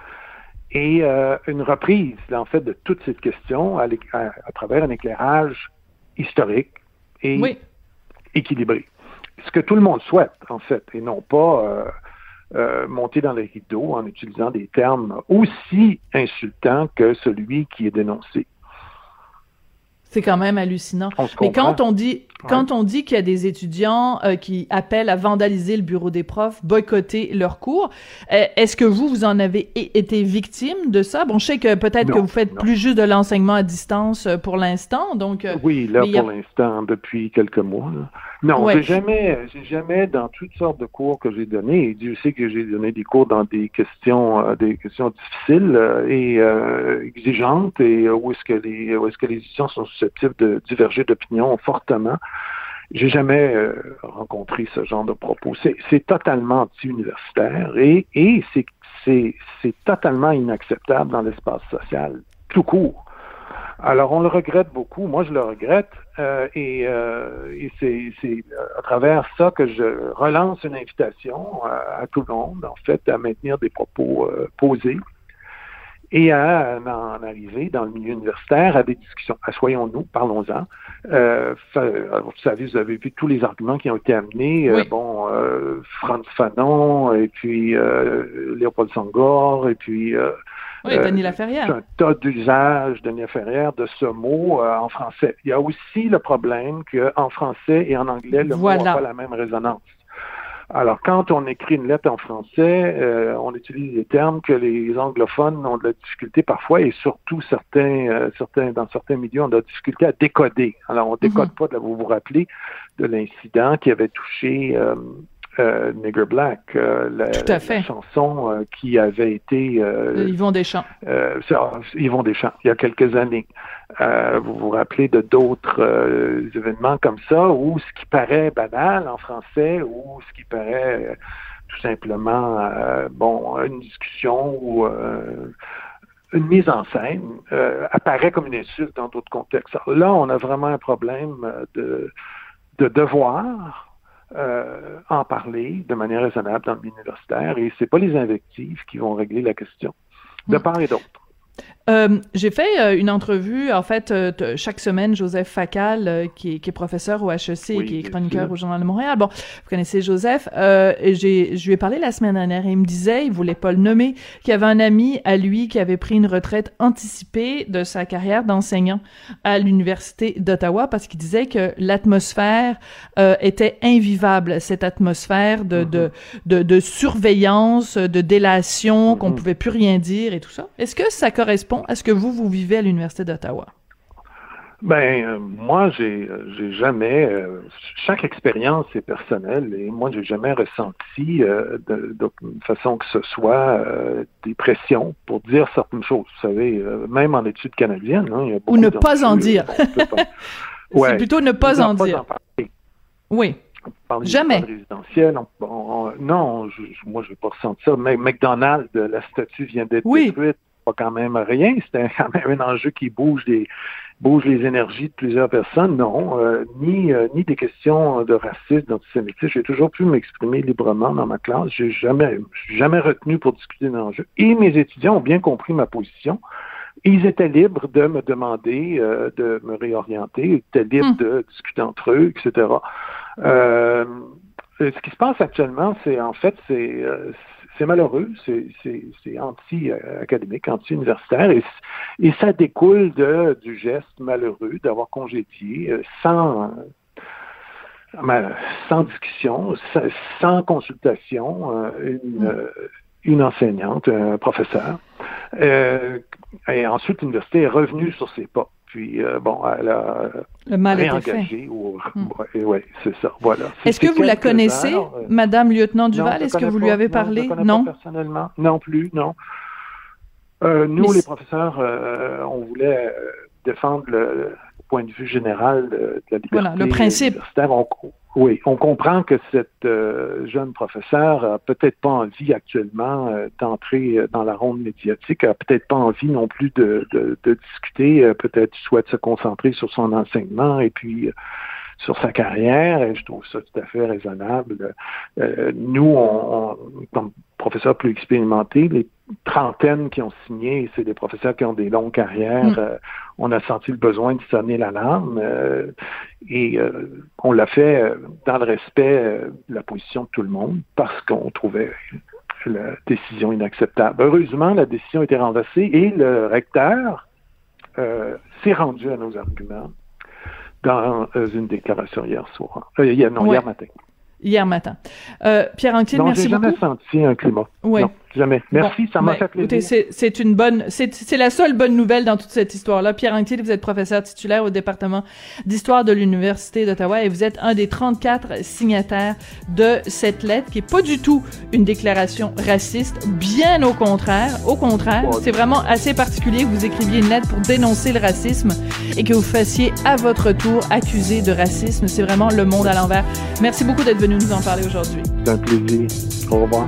Speaker 9: et euh, une reprise, en fait, de toute cette question à, travers un éclairage historique et équilibré. Ce que tout le monde souhaite, en fait, et non pas euh, monter dans les rideaux en utilisant des termes aussi insultants que celui qui est dénoncé.
Speaker 1: C'est quand même hallucinant. Mais quand on dit quand on dit qu'il y a des étudiants euh, qui appellent à vandaliser le bureau des profs, boycotter leurs cours, euh, est-ce que vous vous en avez été victime de ça? Bon, je sais que peut-être que vous faites plus juste de l'enseignement à distance euh, pour l'instant, donc.
Speaker 9: oui, là pour l'instant depuis quelques mois. Non, j'ai jamais, j'ai jamais dans toutes sortes de cours que j'ai donnés. Et Dieu sait que j'ai donné des cours dans des questions, des questions difficiles et exigeantes, et où est-ce que les, où est-ce que les étudiants sont susceptibles de diverger d'opinion fortement. J'ai jamais euh, rencontré ce genre de propos. C'est totalement anti-universitaire et, et c'est totalement inacceptable dans l'espace social, tout court. Alors, on le regrette beaucoup. Moi, je le regrette. Euh, et, euh, et c'est à travers ça que je relance une invitation à, à, tout le monde, en fait, à maintenir des propos posés et à en arriver dans le milieu universitaire à des discussions. Assoyons-nous, parlons-en. Euh, vous savez, vous avez vu tous les arguments qui ont été amenés. Euh, bon, euh, Franz Fanon, et puis euh, Léopold Sangor, et puis... Euh,
Speaker 1: oui, Denis Laferrière.
Speaker 9: Un tas d'usages, Denis Laferrière, de ce mot en français. Il y a aussi le problème qu'en français et en anglais, le mot n'a pas la même résonance. Alors, quand on écrit une lettre en français, euh, on utilise des termes que les anglophones ont de la difficulté parfois, et surtout certains, euh, certains dans certains milieux, ont de la difficulté à décoder. Alors, on décode mhm. pas, vous vous rappelez, de l'incident qui avait touché euh, euh, Nigger Black, euh, la, chanson euh, qui avait été...
Speaker 1: Yvon Deschamps.
Speaker 9: Yvon Deschamps, il y a quelques années. vous vous rappelez de d'autres événements comme ça où ce qui paraît banal en français ou ce qui paraît tout simplement, bon, une discussion ou une mise en scène apparaît comme une insulte dans d'autres contextes. Là, on a vraiment un problème de, de devoir euh, en parler de manière raisonnable dans le milieu universitaire et c'est pas les invectives qui vont régler la question, de hmm. part et d'autre.
Speaker 1: Euh, j'ai fait euh, une entrevue, en fait, euh, chaque semaine, Joseph Facal, qui, est, professeur au HEC et qui est chroniqueur au Journal de Montréal. Bon, vous connaissez Joseph. j'ai, je lui ai parlé la semaine dernière et il me disait, il voulait pas le nommer, qu'il y avait un ami à lui qui avait pris une retraite anticipée de sa carrière d'enseignant à l'Université d'Ottawa parce qu'il disait que l'atmosphère était invivable, cette atmosphère de, de, mm-hmm. de, surveillance, de délation, qu'on mm-hmm. pouvait plus rien dire et tout ça. Est-ce que ça correspond à ce que vous, vous vivez à l'Université d'Ottawa?
Speaker 9: Ben, euh, moi, j'ai, j'ai jamais. Euh, chaque expérience est personnelle et moi, j'ai jamais ressenti euh, de, façon que ce soit des pressions pour dire certaines choses. Vous savez, même en études canadiennes, hein, il y a beaucoup
Speaker 1: ou ne pas en dire. C'est plutôt ne pas en dire. oui. Jamais.
Speaker 9: Résidentiel, non, je, moi, je n'ai pas ressenti ça. Mais McDonald's, la statue vient d'être détruite pas quand même rien. C'était quand même un enjeu qui bouge des bouge les énergies de plusieurs personnes. Non, euh, ni euh, ni des questions de racisme, d'antisémitisme. J'ai toujours pu m'exprimer librement dans ma classe. J'ai jamais jamais retenu pour discuter d'enjeux. Et mes étudiants ont bien compris ma position. Ils étaient libres de me demander euh, de me réorienter, ils étaient libres hmm. de discuter entre eux, etc. ce qui se passe actuellement, c'est en fait, c'est c'est malheureux, c'est anti-académique, anti-universitaire, et, ça découle de, du geste malheureux d'avoir congédié euh, sans, euh, sans discussion, sans consultation, euh, une, une enseignante, un professeur. et ensuite, l'université est revenue sur ses pas. Puis, euh, bon, elle a
Speaker 1: le mal réengagé.
Speaker 9: Ou, hmm. Oui, c'est ça. Voilà.
Speaker 1: Est-ce que vous la connaissez, Madame Lieutenant Duval? Est-ce que vous lui avez parlé?
Speaker 9: Non, personnellement. Non plus, non. Euh, nous, les professeurs, euh, on voulait défendre le point de vue général de, la liberté
Speaker 1: voilà, le principe.
Speaker 9: Oui, on comprend que cette euh, jeune professeure a peut-être pas envie actuellement euh, d'entrer euh, dans la ronde médiatique, a peut-être pas envie non plus de, de, de discuter, peut-être souhaite se concentrer sur son enseignement et puis sur sa carrière, et je trouve ça tout à fait raisonnable. nous, on, comme professeurs plus expérimentés, les trentaines qui ont signé, c'est des professeurs qui ont des longues carrières. Mm. Euh, on a senti le besoin de sonner l'alarme euh, et euh, on l'a fait dans le respect de la position de tout le monde parce qu'on trouvait la décision inacceptable. Heureusement, la décision a été renversée et le recteur s'est rendu à nos arguments dans une déclaration hier soir. hier, non, hier matin
Speaker 1: hier matin. Euh, Pierre Anctil, merci
Speaker 9: beaucoup. Non, j'ai jamais senti un climat.
Speaker 1: Oui.
Speaker 9: Jamais. Merci, ça m'a ben, fait
Speaker 1: plaisir. c'est une bonne, c'est la seule bonne nouvelle dans toute cette histoire-là. Pierre Anctil, vous êtes professeur titulaire au département d'histoire de l'Université d'Ottawa et vous êtes un des 34 signataires de cette lettre qui est pas du tout une déclaration raciste, bien au contraire. Au contraire, c'est vraiment assez particulier que vous écriviez une lettre pour dénoncer le racisme et que vous fassiez à votre tour accuser de racisme. C'est vraiment le monde à l'envers. Merci beaucoup d'être venu nous en parler aujourd'hui.
Speaker 9: C'est un plaisir. Au revoir.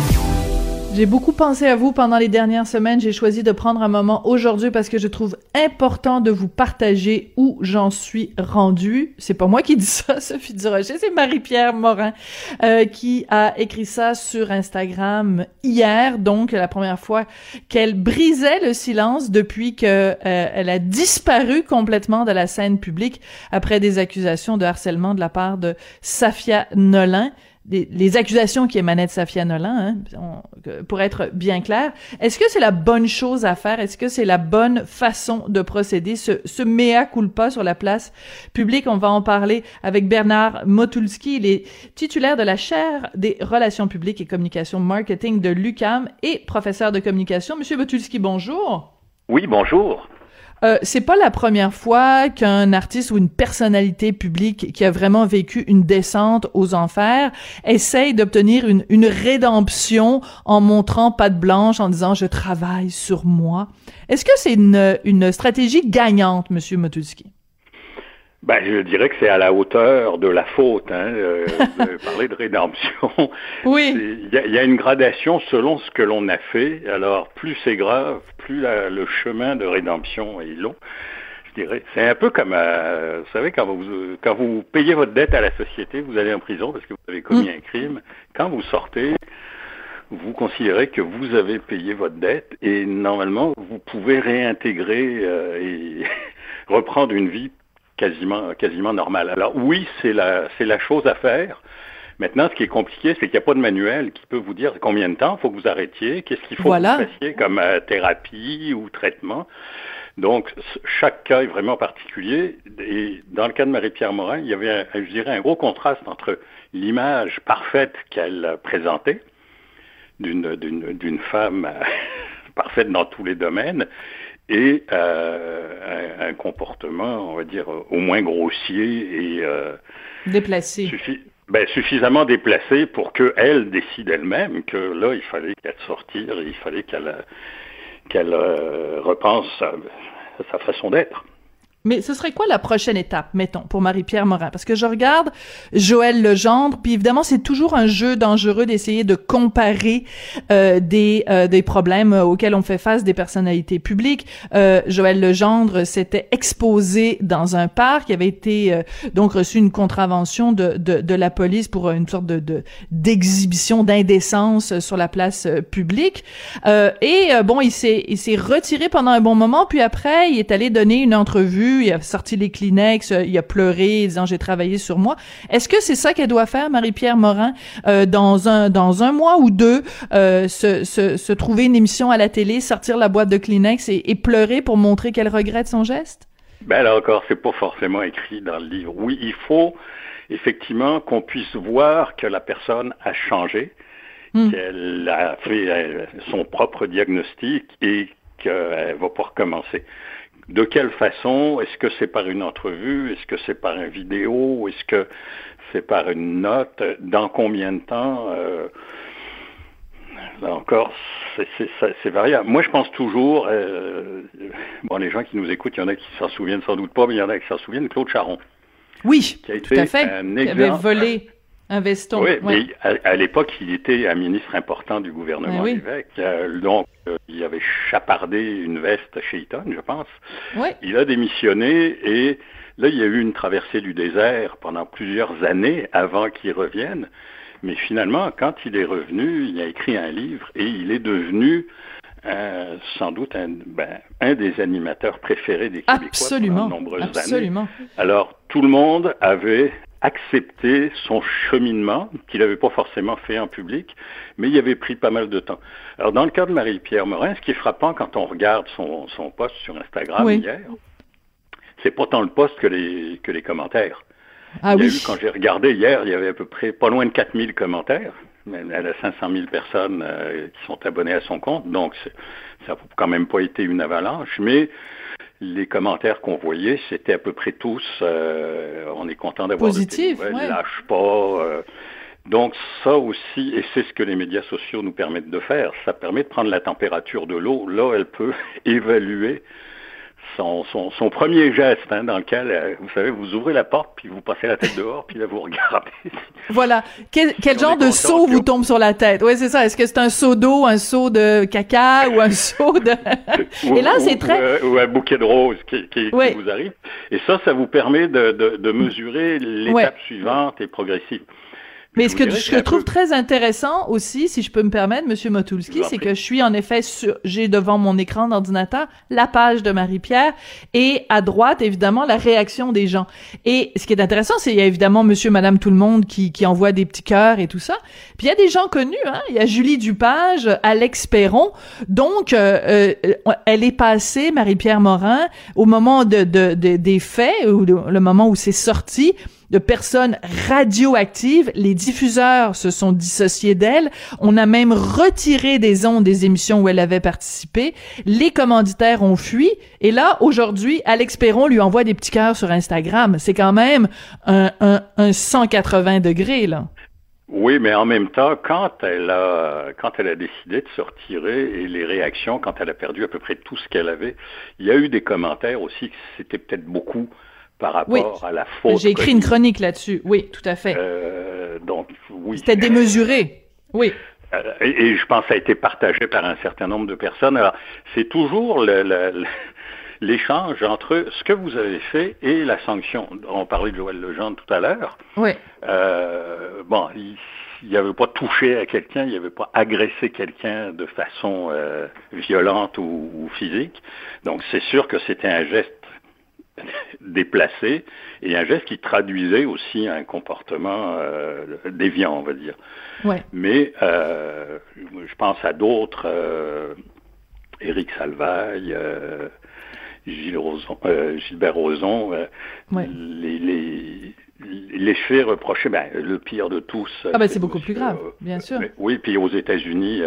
Speaker 1: J'ai beaucoup pensé à vous pendant les dernières semaines. J'ai choisi de prendre un moment aujourd'hui parce que je trouve important de vous partager où j'en suis rendue. C'est pas moi qui dis ça, Sophie Durocher, c'est Marie-Pierre Morin euh, qui a écrit ça sur Instagram hier, donc la première fois qu'elle brisait le silence depuis que euh, elle a disparu complètement de la scène publique après des accusations de harcèlement de la part de Safia Nolin les, accusations qui émanaient de Safia Nolan, hein, pour être bien clair. Est-ce que c'est la bonne chose à faire? Est-ce que c'est la bonne façon de procéder? Ce, ce mea culpa sur la place publique, on va en parler avec Bernard Motulski. Il est titulaire de la chaire des relations publiques et communication marketing de l'UCAM et professeur de communication. Monsieur Motulski, bonjour.
Speaker 10: Oui, bonjour.
Speaker 1: Euh, c'est pas la première fois qu'un artiste ou une personnalité publique qui a vraiment vécu une descente aux enfers essaye d'obtenir une, une rédemption en montrant patte blanche, en disant je travaille sur moi. Est-ce que c'est une, une stratégie gagnante, Monsieur Motulski?
Speaker 10: Ben, je dirais que c'est à la hauteur de la faute, hein, euh, de parler de rédemption.
Speaker 1: Oui.
Speaker 10: Il y, a une gradation selon ce que l'on a fait. Alors, plus c'est grave, plus le chemin de rédemption est long. Je dirais, c'est un peu comme, euh, vous savez, quand vous quand vous payez votre dette à la société, vous allez en prison parce que vous avez commis mm. un crime. Quand vous sortez, vous considérez que vous avez payé votre dette et normalement vous pouvez réintégrer euh, et reprendre une vie quasiment, quasiment normal. Alors oui, c'est la, c'est la chose à faire. Maintenant, ce qui est compliqué, c'est qu'il n'y a pas de manuel qui peut vous dire combien de temps il faut que vous arrêtiez, qu'est-ce qu'il faut que vous fassiez comme euh, thérapie ou traitement. Donc, chaque cas est vraiment particulier. Et dans le cas de Marie-Pierre Morin, il y avait, je dirais, un gros contraste entre l'image parfaite qu'elle présentait d'une, d'une, d'une femme parfaite dans tous les domaines et euh, un, comportement, on va dire, au moins grossier et
Speaker 1: euh, déplacé.
Speaker 10: ben, suffisamment déplacé pour qu'elle décide elle-même que là, il fallait qu'elle sortir, il fallait qu'elle qu'elle euh, repense sa façon d'être.
Speaker 1: Mais ce serait quoi la prochaine étape, mettons, pour Marie-Pierre Morin? Parce que je regarde Joël Legendre, puis évidemment, c'est toujours un jeu dangereux d'essayer de comparer euh, des, euh, des problèmes auxquels on fait face des personnalités publiques. Euh, Joël Legendre s'était exposé dans un parc, il avait été euh, donc reçu une contravention de, de, de, la police pour une sorte de d'exhibition d'indécence sur la place euh, publique. et bon, il s'est retiré pendant un bon moment, puis après, il est allé donner une entrevue il a sorti les Kleenex, euh, il a pleuré, disant j'ai travaillé sur moi. Est-ce que c'est ça qu'elle doit faire, Marie-Pierre Morin, euh, dans un dans un mois ou deux, euh, se, se, se, trouver une émission à la télé, sortir la boîte de Kleenex et, et pleurer pour montrer qu'elle regrette son geste?
Speaker 10: Ben là encore, c'est pas forcément écrit dans le livre. Oui, il faut effectivement qu'on puisse voir que la personne a changé, hmm. qu'elle a fait son propre diagnostic et qu'elle va pas recommencer. De quelle façon? Est-ce que c'est par une entrevue? Est-ce que c'est par une vidéo? Est-ce que c'est par une note? Dans combien de temps? Euh, Là encore, c'est variable. Moi, je pense toujours, euh, bon, les gens qui nous écoutent, il y en a qui s'en souviennent sans doute pas, mais il y en a qui s'en souviennent, Claude Charon.
Speaker 1: Oui, qui a été tout à fait, qui avait volé un veston.
Speaker 10: Oui, mais à, l'époque, il était un ministre important du gouvernement oui. Euh, donc, euh, il avait chapardé une veste chez Eaton, je pense.
Speaker 1: Oui.
Speaker 10: Il a démissionné et là, il y a eu une traversée du désert pendant plusieurs années avant qu'il revienne. Mais finalement, quand il est revenu, il a écrit un livre et il est devenu euh, sans doute un, ben, un, des animateurs préférés des Québécois
Speaker 1: absolument,
Speaker 10: pendant de nombreuses
Speaker 1: absolument.
Speaker 10: années. Alors, tout le monde avait accepté son cheminement, qu'il n'avait pas forcément fait en public, mais il avait pris pas mal de temps. Alors, dans le cas de Marie-Pierre Morin, ce qui est frappant quand on regarde son, son post sur Instagram hier, c'est pas tant le post que les, que les commentaires.
Speaker 1: Ah oui.
Speaker 10: quand j'ai regardé hier, il y avait à peu près pas loin de 4000 commentaires. Elle a 500 000 personnes euh, qui sont abonnées à son compte, donc ça n'a quand même pas été une avalanche, mais les commentaires qu'on voyait, c'était à peu près tous euh, on est content d'avoir
Speaker 1: Positif,
Speaker 10: de nouvelles, lâche pas. Euh. donc ça aussi, et c'est ce que les médias sociaux nous permettent de faire, ça permet de prendre la température de l'eau. Là, elle peut évaluer son, son, son, premier geste, hein, dans lequel, euh, vous savez, vous ouvrez la porte, puis vous passez la tête dehors, puis là, vous regardez.
Speaker 1: voilà. Quel, quel genre de seau vous tombe sur la tête? Oui, c'est ça. Est-ce que c'est un seau d'eau, un seau de caca ou un seau de...
Speaker 10: Et là, c'est très... Ou, un bouquet de roses qui, qui, vous arrive. Et ça, ça vous permet de, de, de mesurer l'étape suivante et progressive.
Speaker 1: Mais ce que je trouve très intéressant aussi, si je peux me permettre, Monsieur Motulski, c'est que je suis en effet sur, j'ai devant mon écran d'ordinateur la page de Marie-Pierre et à droite, évidemment, la réaction des gens. Et ce qui est intéressant, c'est il y a évidemment Monsieur, Madame, tout le monde qui, qui envoie des petits cœurs et tout ça. Puis il y a des gens connus, hein. Il y a Julie Dupage, Alex Perron. Donc, euh, euh, elle est passée, Marie-Pierre Morin, au moment de, de, des faits, ou le moment où c'est sorti de personnes radioactives. Les diffuseurs se sont dissociés d'elle. On a même retiré des ondes des émissions où elle avait participé. Les commanditaires ont fui. Et là, aujourd'hui, Alex Perron lui envoie des petits cœurs sur Instagram. C'est quand même un, un, un 180 degrés, là.
Speaker 10: Oui, mais en même temps, quand elle a quand elle a décidé de se retirer et les réactions quand elle a perdu à peu près tout ce qu'elle avait, il y a eu des commentaires aussi c'était peut-être beaucoup par rapport à la faute.
Speaker 1: J'ai écrit une chronique là-dessus. Oui, tout à fait.
Speaker 10: Euh, donc, oui.
Speaker 1: C'était démesuré. Oui.
Speaker 10: Euh, et, je pense que ça a été partagé par un certain nombre de personnes. Alors, c'est toujours l'échange entre ce que vous avez fait et la sanction. On parlait de Joël Legendre tout à l'heure.
Speaker 1: Oui.
Speaker 10: Euh, bon, il n'y avait pas touché à quelqu'un, il n'y avait pas agressé quelqu'un de façon violente ou, physique. Donc, c'est sûr que c'était un geste déplacé et un geste qui traduisait aussi un comportement euh, déviant, on va dire.
Speaker 1: Ouais.
Speaker 10: Mais euh, je pense à d'autres, euh, Éric Salvaille, euh, Gilles Gilbert Rozon,
Speaker 1: ouais.
Speaker 10: les, les, les faits reprochés, ben, le pire de tous.
Speaker 1: Ah ben c'est beaucoup plus grave, bien sûr.
Speaker 10: oui, puis aux États-Unis,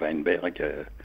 Speaker 10: Weinberg.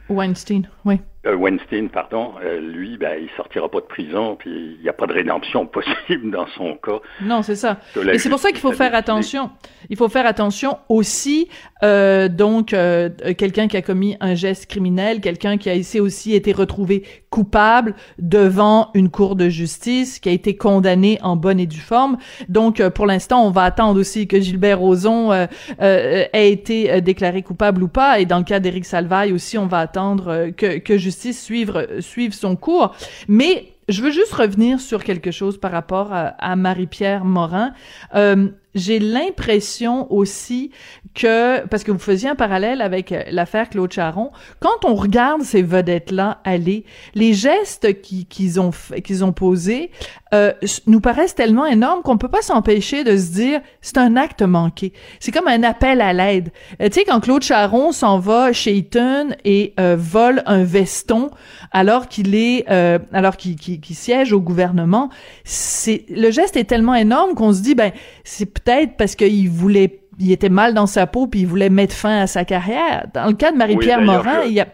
Speaker 1: Weinstein, oui.
Speaker 10: Euh, Weinstein, pardon, euh, lui, ben, il sortira pas de prison, puis il n'y a pas de rédemption possible dans son cas.
Speaker 1: Non, c'est ça. Et c'est pour ça qu'il faut faire attention. Il faut faire attention aussi, euh, donc, euh, quelqu'un qui a commis un geste criminel, quelqu'un qui a aussi été retrouvé coupable devant une cour de justice, qui a été condamné en bonne et due forme. Donc, pour l'instant, on va attendre aussi que Gilbert Rozon ait été déclaré coupable ou pas. Et dans le cas d'Éric Salvaille aussi, on va attendre que, que justice suivre, suivre son cours. Mais je veux juste revenir sur quelque chose par rapport à, Marie-Pierre Morin. Euh, j'ai l'impression aussi que, parce que vous faisiez un parallèle avec euh, l'affaire Claude Charon, quand on regarde ces vedettes-là aller, les gestes qu'ils ont qu'ils ont posés euh, nous paraissent tellement énormes qu'on peut pas s'empêcher de se dire c'est un acte manqué. C'est comme un appel à l'aide. Euh, tu sais quand Claude Charon s'en va chez Eaton et euh, vole un veston alors qu'il est alors qu'il siège au gouvernement, le geste est tellement énorme qu'on se dit ben c'est peut-être parce qu'il voulait il était mal dans sa peau puis il voulait mettre fin à sa carrière. Dans le cas de Marie-Pierre Morin, il y a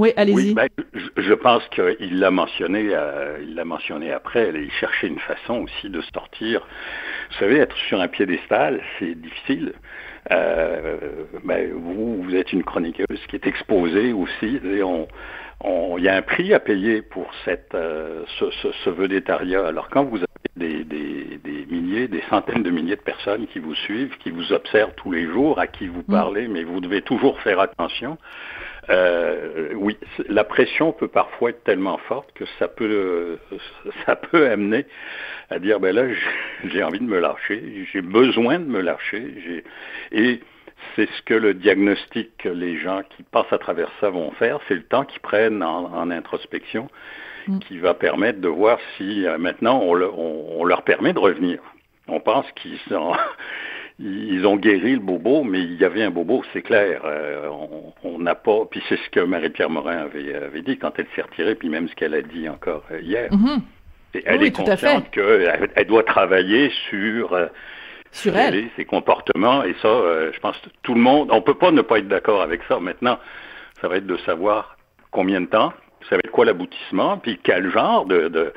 Speaker 1: oui, allez-y.
Speaker 10: Ben, je, pense qu'il l'a mentionné, euh, il l'a mentionné après. Il cherchait une façon aussi de sortir. Vous savez, être sur un piédestal, c'est difficile. euh, ben, vous, vous êtes une chroniqueuse qui est exposée aussi. Et on, il y a un prix à payer pour cette, euh, ce, ce, ce. Alors quand vous avez des, des, des, milliers, des centaines de milliers de personnes qui vous suivent, qui vous observent tous les jours, à qui vous mm. parlez, mais vous devez toujours faire attention. Euh, oui, la pression peut parfois être tellement forte que ça peut, ça peut amener à dire ben là j'ai envie de me lâcher, j'ai besoin de me lâcher, et c'est ce que le diagnostic que les gens qui passent à travers ça vont faire, c'est le temps qu'ils prennent en, introspection mm. qui va permettre de voir si euh, maintenant on, on, leur permet de revenir. On pense qu'ils sont, ils ont guéri le bobo, mais il y avait un bobo, c'est clair. Euh, on n'a pas. Puis c'est ce que Marie-Pierre Morin avait, avait, dit quand elle s'est retirée, puis même ce qu'elle a dit encore euh, hier. Mm-hmm. Elle est consciente qu'elle elle doit travailler sur
Speaker 1: sur elle.
Speaker 10: Ses comportements, et ça, euh, je pense que tout le monde, on peut pas ne pas être d'accord avec ça. Maintenant, ça va être de savoir combien de temps, ça va être quoi l'aboutissement, puis quel genre de, de,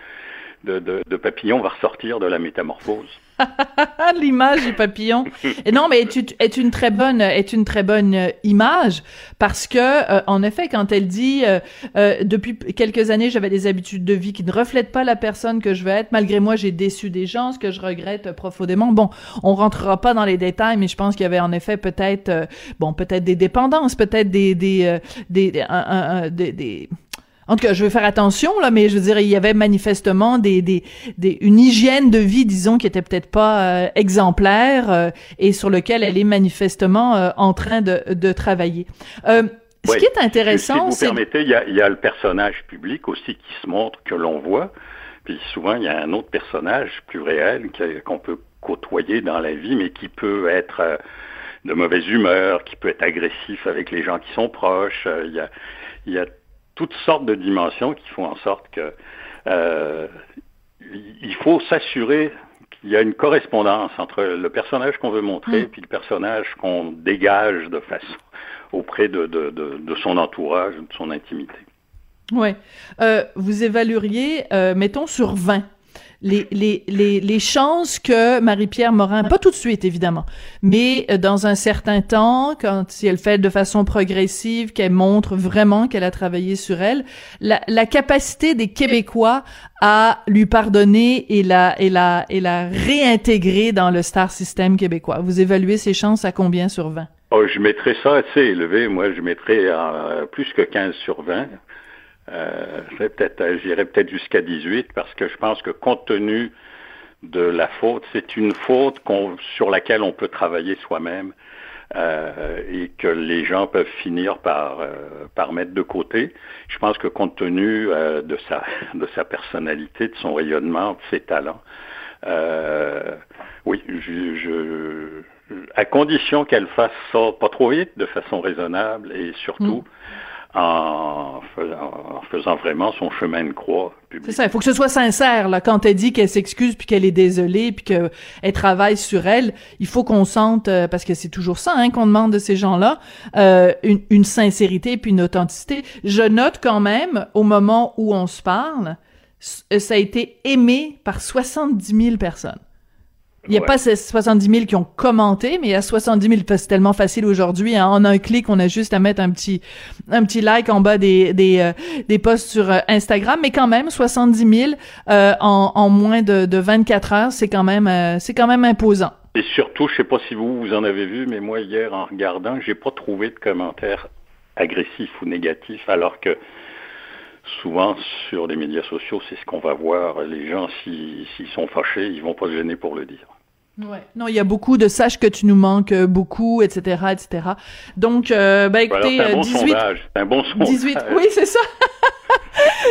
Speaker 10: de, de papillon va ressortir de la métamorphose?
Speaker 1: L'image du papillon. Non, mais est, est une très bonne, est une très bonne euh, image? Parce que, euh, en effet, quand elle dit euh, depuis quelques années, j'avais des habitudes de vie qui ne reflètent pas la personne que je veux être. Malgré moi, j'ai déçu des gens, ce que je regrette profondément. Bon, on rentrera pas dans les détails, mais je pense qu'il y avait en effet peut-être, bon, peut-être des dépendances, peut-être des des des, des, des en tout cas, je vais faire attention là, mais je veux dire, il y avait manifestement des, des, des une hygiène de vie, disons, qui était peut-être pas euh, exemplaire euh, et sur lequel elle est manifestement euh, en train de, de travailler. ce qui est intéressant,
Speaker 10: c'est... Si vous permettez, il y, a, il y a le personnage public aussi qui se montre, que l'on voit, puis souvent il y a un autre personnage plus réel qu'on peut côtoyer dans la vie, mais qui peut être de mauvaise humeur, qui peut être agressif avec les gens qui sont proches. il y a, il y a toutes sortes de dimensions qui font en sorte que euh, il faut s'assurer qu'il y a une correspondance entre le personnage qu'on veut montrer et mm. puis le personnage qu'on dégage de façon auprès de, de, de, de son entourage, de son intimité.
Speaker 1: Oui. Euh, vous évalueriez, euh, mettons, sur 20 les, les, les, les chances que Marie-Pierre Morin, pas tout de suite évidemment, mais euh, dans un certain temps, quand si elle fait de façon progressive, qu'elle montre vraiment qu'elle a travaillé sur elle, la, la capacité des Québécois à lui pardonner et la, et la, et la réintégrer dans le star system québécois. Vous évaluez ses chances à combien sur 20?
Speaker 10: Oh, je mettrais ça assez élevé. Moi, je mettrais à plus que 15 sur 20. Euh, peut-être, euh, j'irais peut-être jusqu'à 18 parce que je pense que compte tenu de la faute, c'est une faute sur laquelle on peut travailler soi-même euh, et que les gens peuvent finir par, euh, par mettre de côté. Je pense que compte tenu euh, de, sa, de sa personnalité, de son rayonnement, de ses talents, oui, je, je, à condition qu'elle fasse ça pas trop vite, de façon raisonnable et surtout. Mm en faisant, vraiment son chemin de croix.
Speaker 1: C'est ça, il faut que ce soit sincère là. Quand elle dit qu'elle s'excuse puis qu'elle est désolée puis qu'elle travaille sur elle, il faut qu'on sente euh, parce que c'est toujours ça hein, qu'on demande de ces gens-là euh, une, une, sincérité puis une authenticité. Je note quand même au moment où on se parle, ça a été aimé par 70 000 personnes. Il n'y a pas ces 70 000 qui ont commenté, mais il y a 70 000. C'est tellement facile aujourd'hui. Hein. En un clic, on a juste à mettre un petit un petit like en bas des des, euh, des posts sur euh, Instagram. Mais quand même, 70 000 euh, en, en moins de, de 24 heures, c'est quand même euh, c'est quand même imposant.
Speaker 10: Et surtout, je sais pas si vous vous en avez vu, mais moi hier en regardant, j'ai pas trouvé de commentaires agressifs ou négatifs, alors que souvent sur les médias sociaux, c'est ce qu'on va voir. Les gens, s'ils sont fâchés, ils vont pas se gêner pour le dire.
Speaker 1: Ouais. Non, il y a beaucoup de sache que tu nous manques beaucoup, etc., etc. Donc, euh, ben écoutez,
Speaker 10: c'est un bon 18, sondage. un bon sondage.
Speaker 1: 18, oui, c'est ça.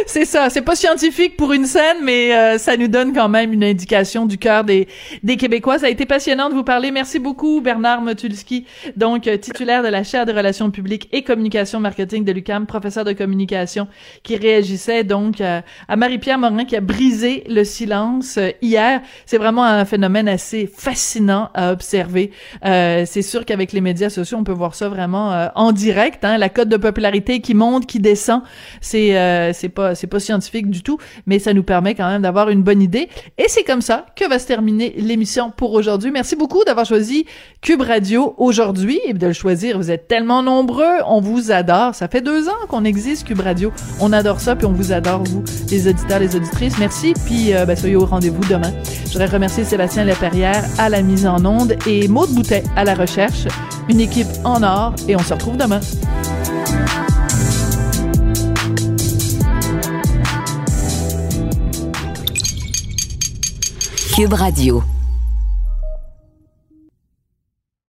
Speaker 1: c'est ça. C'est pas scientifique pour une scène, mais euh, ça nous donne quand même une indication du cœur des, des Québécois. Ça a été passionnant de vous parler. Merci beaucoup, Bernard Motulski, donc euh, titulaire de la chaire de relations publiques et communication marketing de l'UCAM, professeur de communication, qui réagissait donc à Marie-Pierre Morin qui a brisé le silence euh, hier. C'est vraiment un phénomène assez fascinant à observer. c'est sûr qu'avec les médias sociaux, on peut voir ça vraiment en direct. Hein, la cote de popularité qui monte, qui descend. C'est c'est pas c'est pas scientifique du tout, mais ça nous permet quand même d'avoir une bonne idée. Et c'est comme ça que va se terminer l'émission pour aujourd'hui. Merci beaucoup d'avoir choisi Cube Radio aujourd'hui et de le choisir. Vous êtes tellement nombreux, on vous adore. Ça fait deux ans qu'on existe Cube Radio. On adore ça puis on vous adore vous, les auditeurs, les auditrices. Merci puis euh, ben, soyez au rendez-vous demain. Je voudrais remercier Sébastien Leperrière à la mise en onde et Maude Boutet à la recherche. Une équipe en or et on se retrouve demain.
Speaker 6: Radio.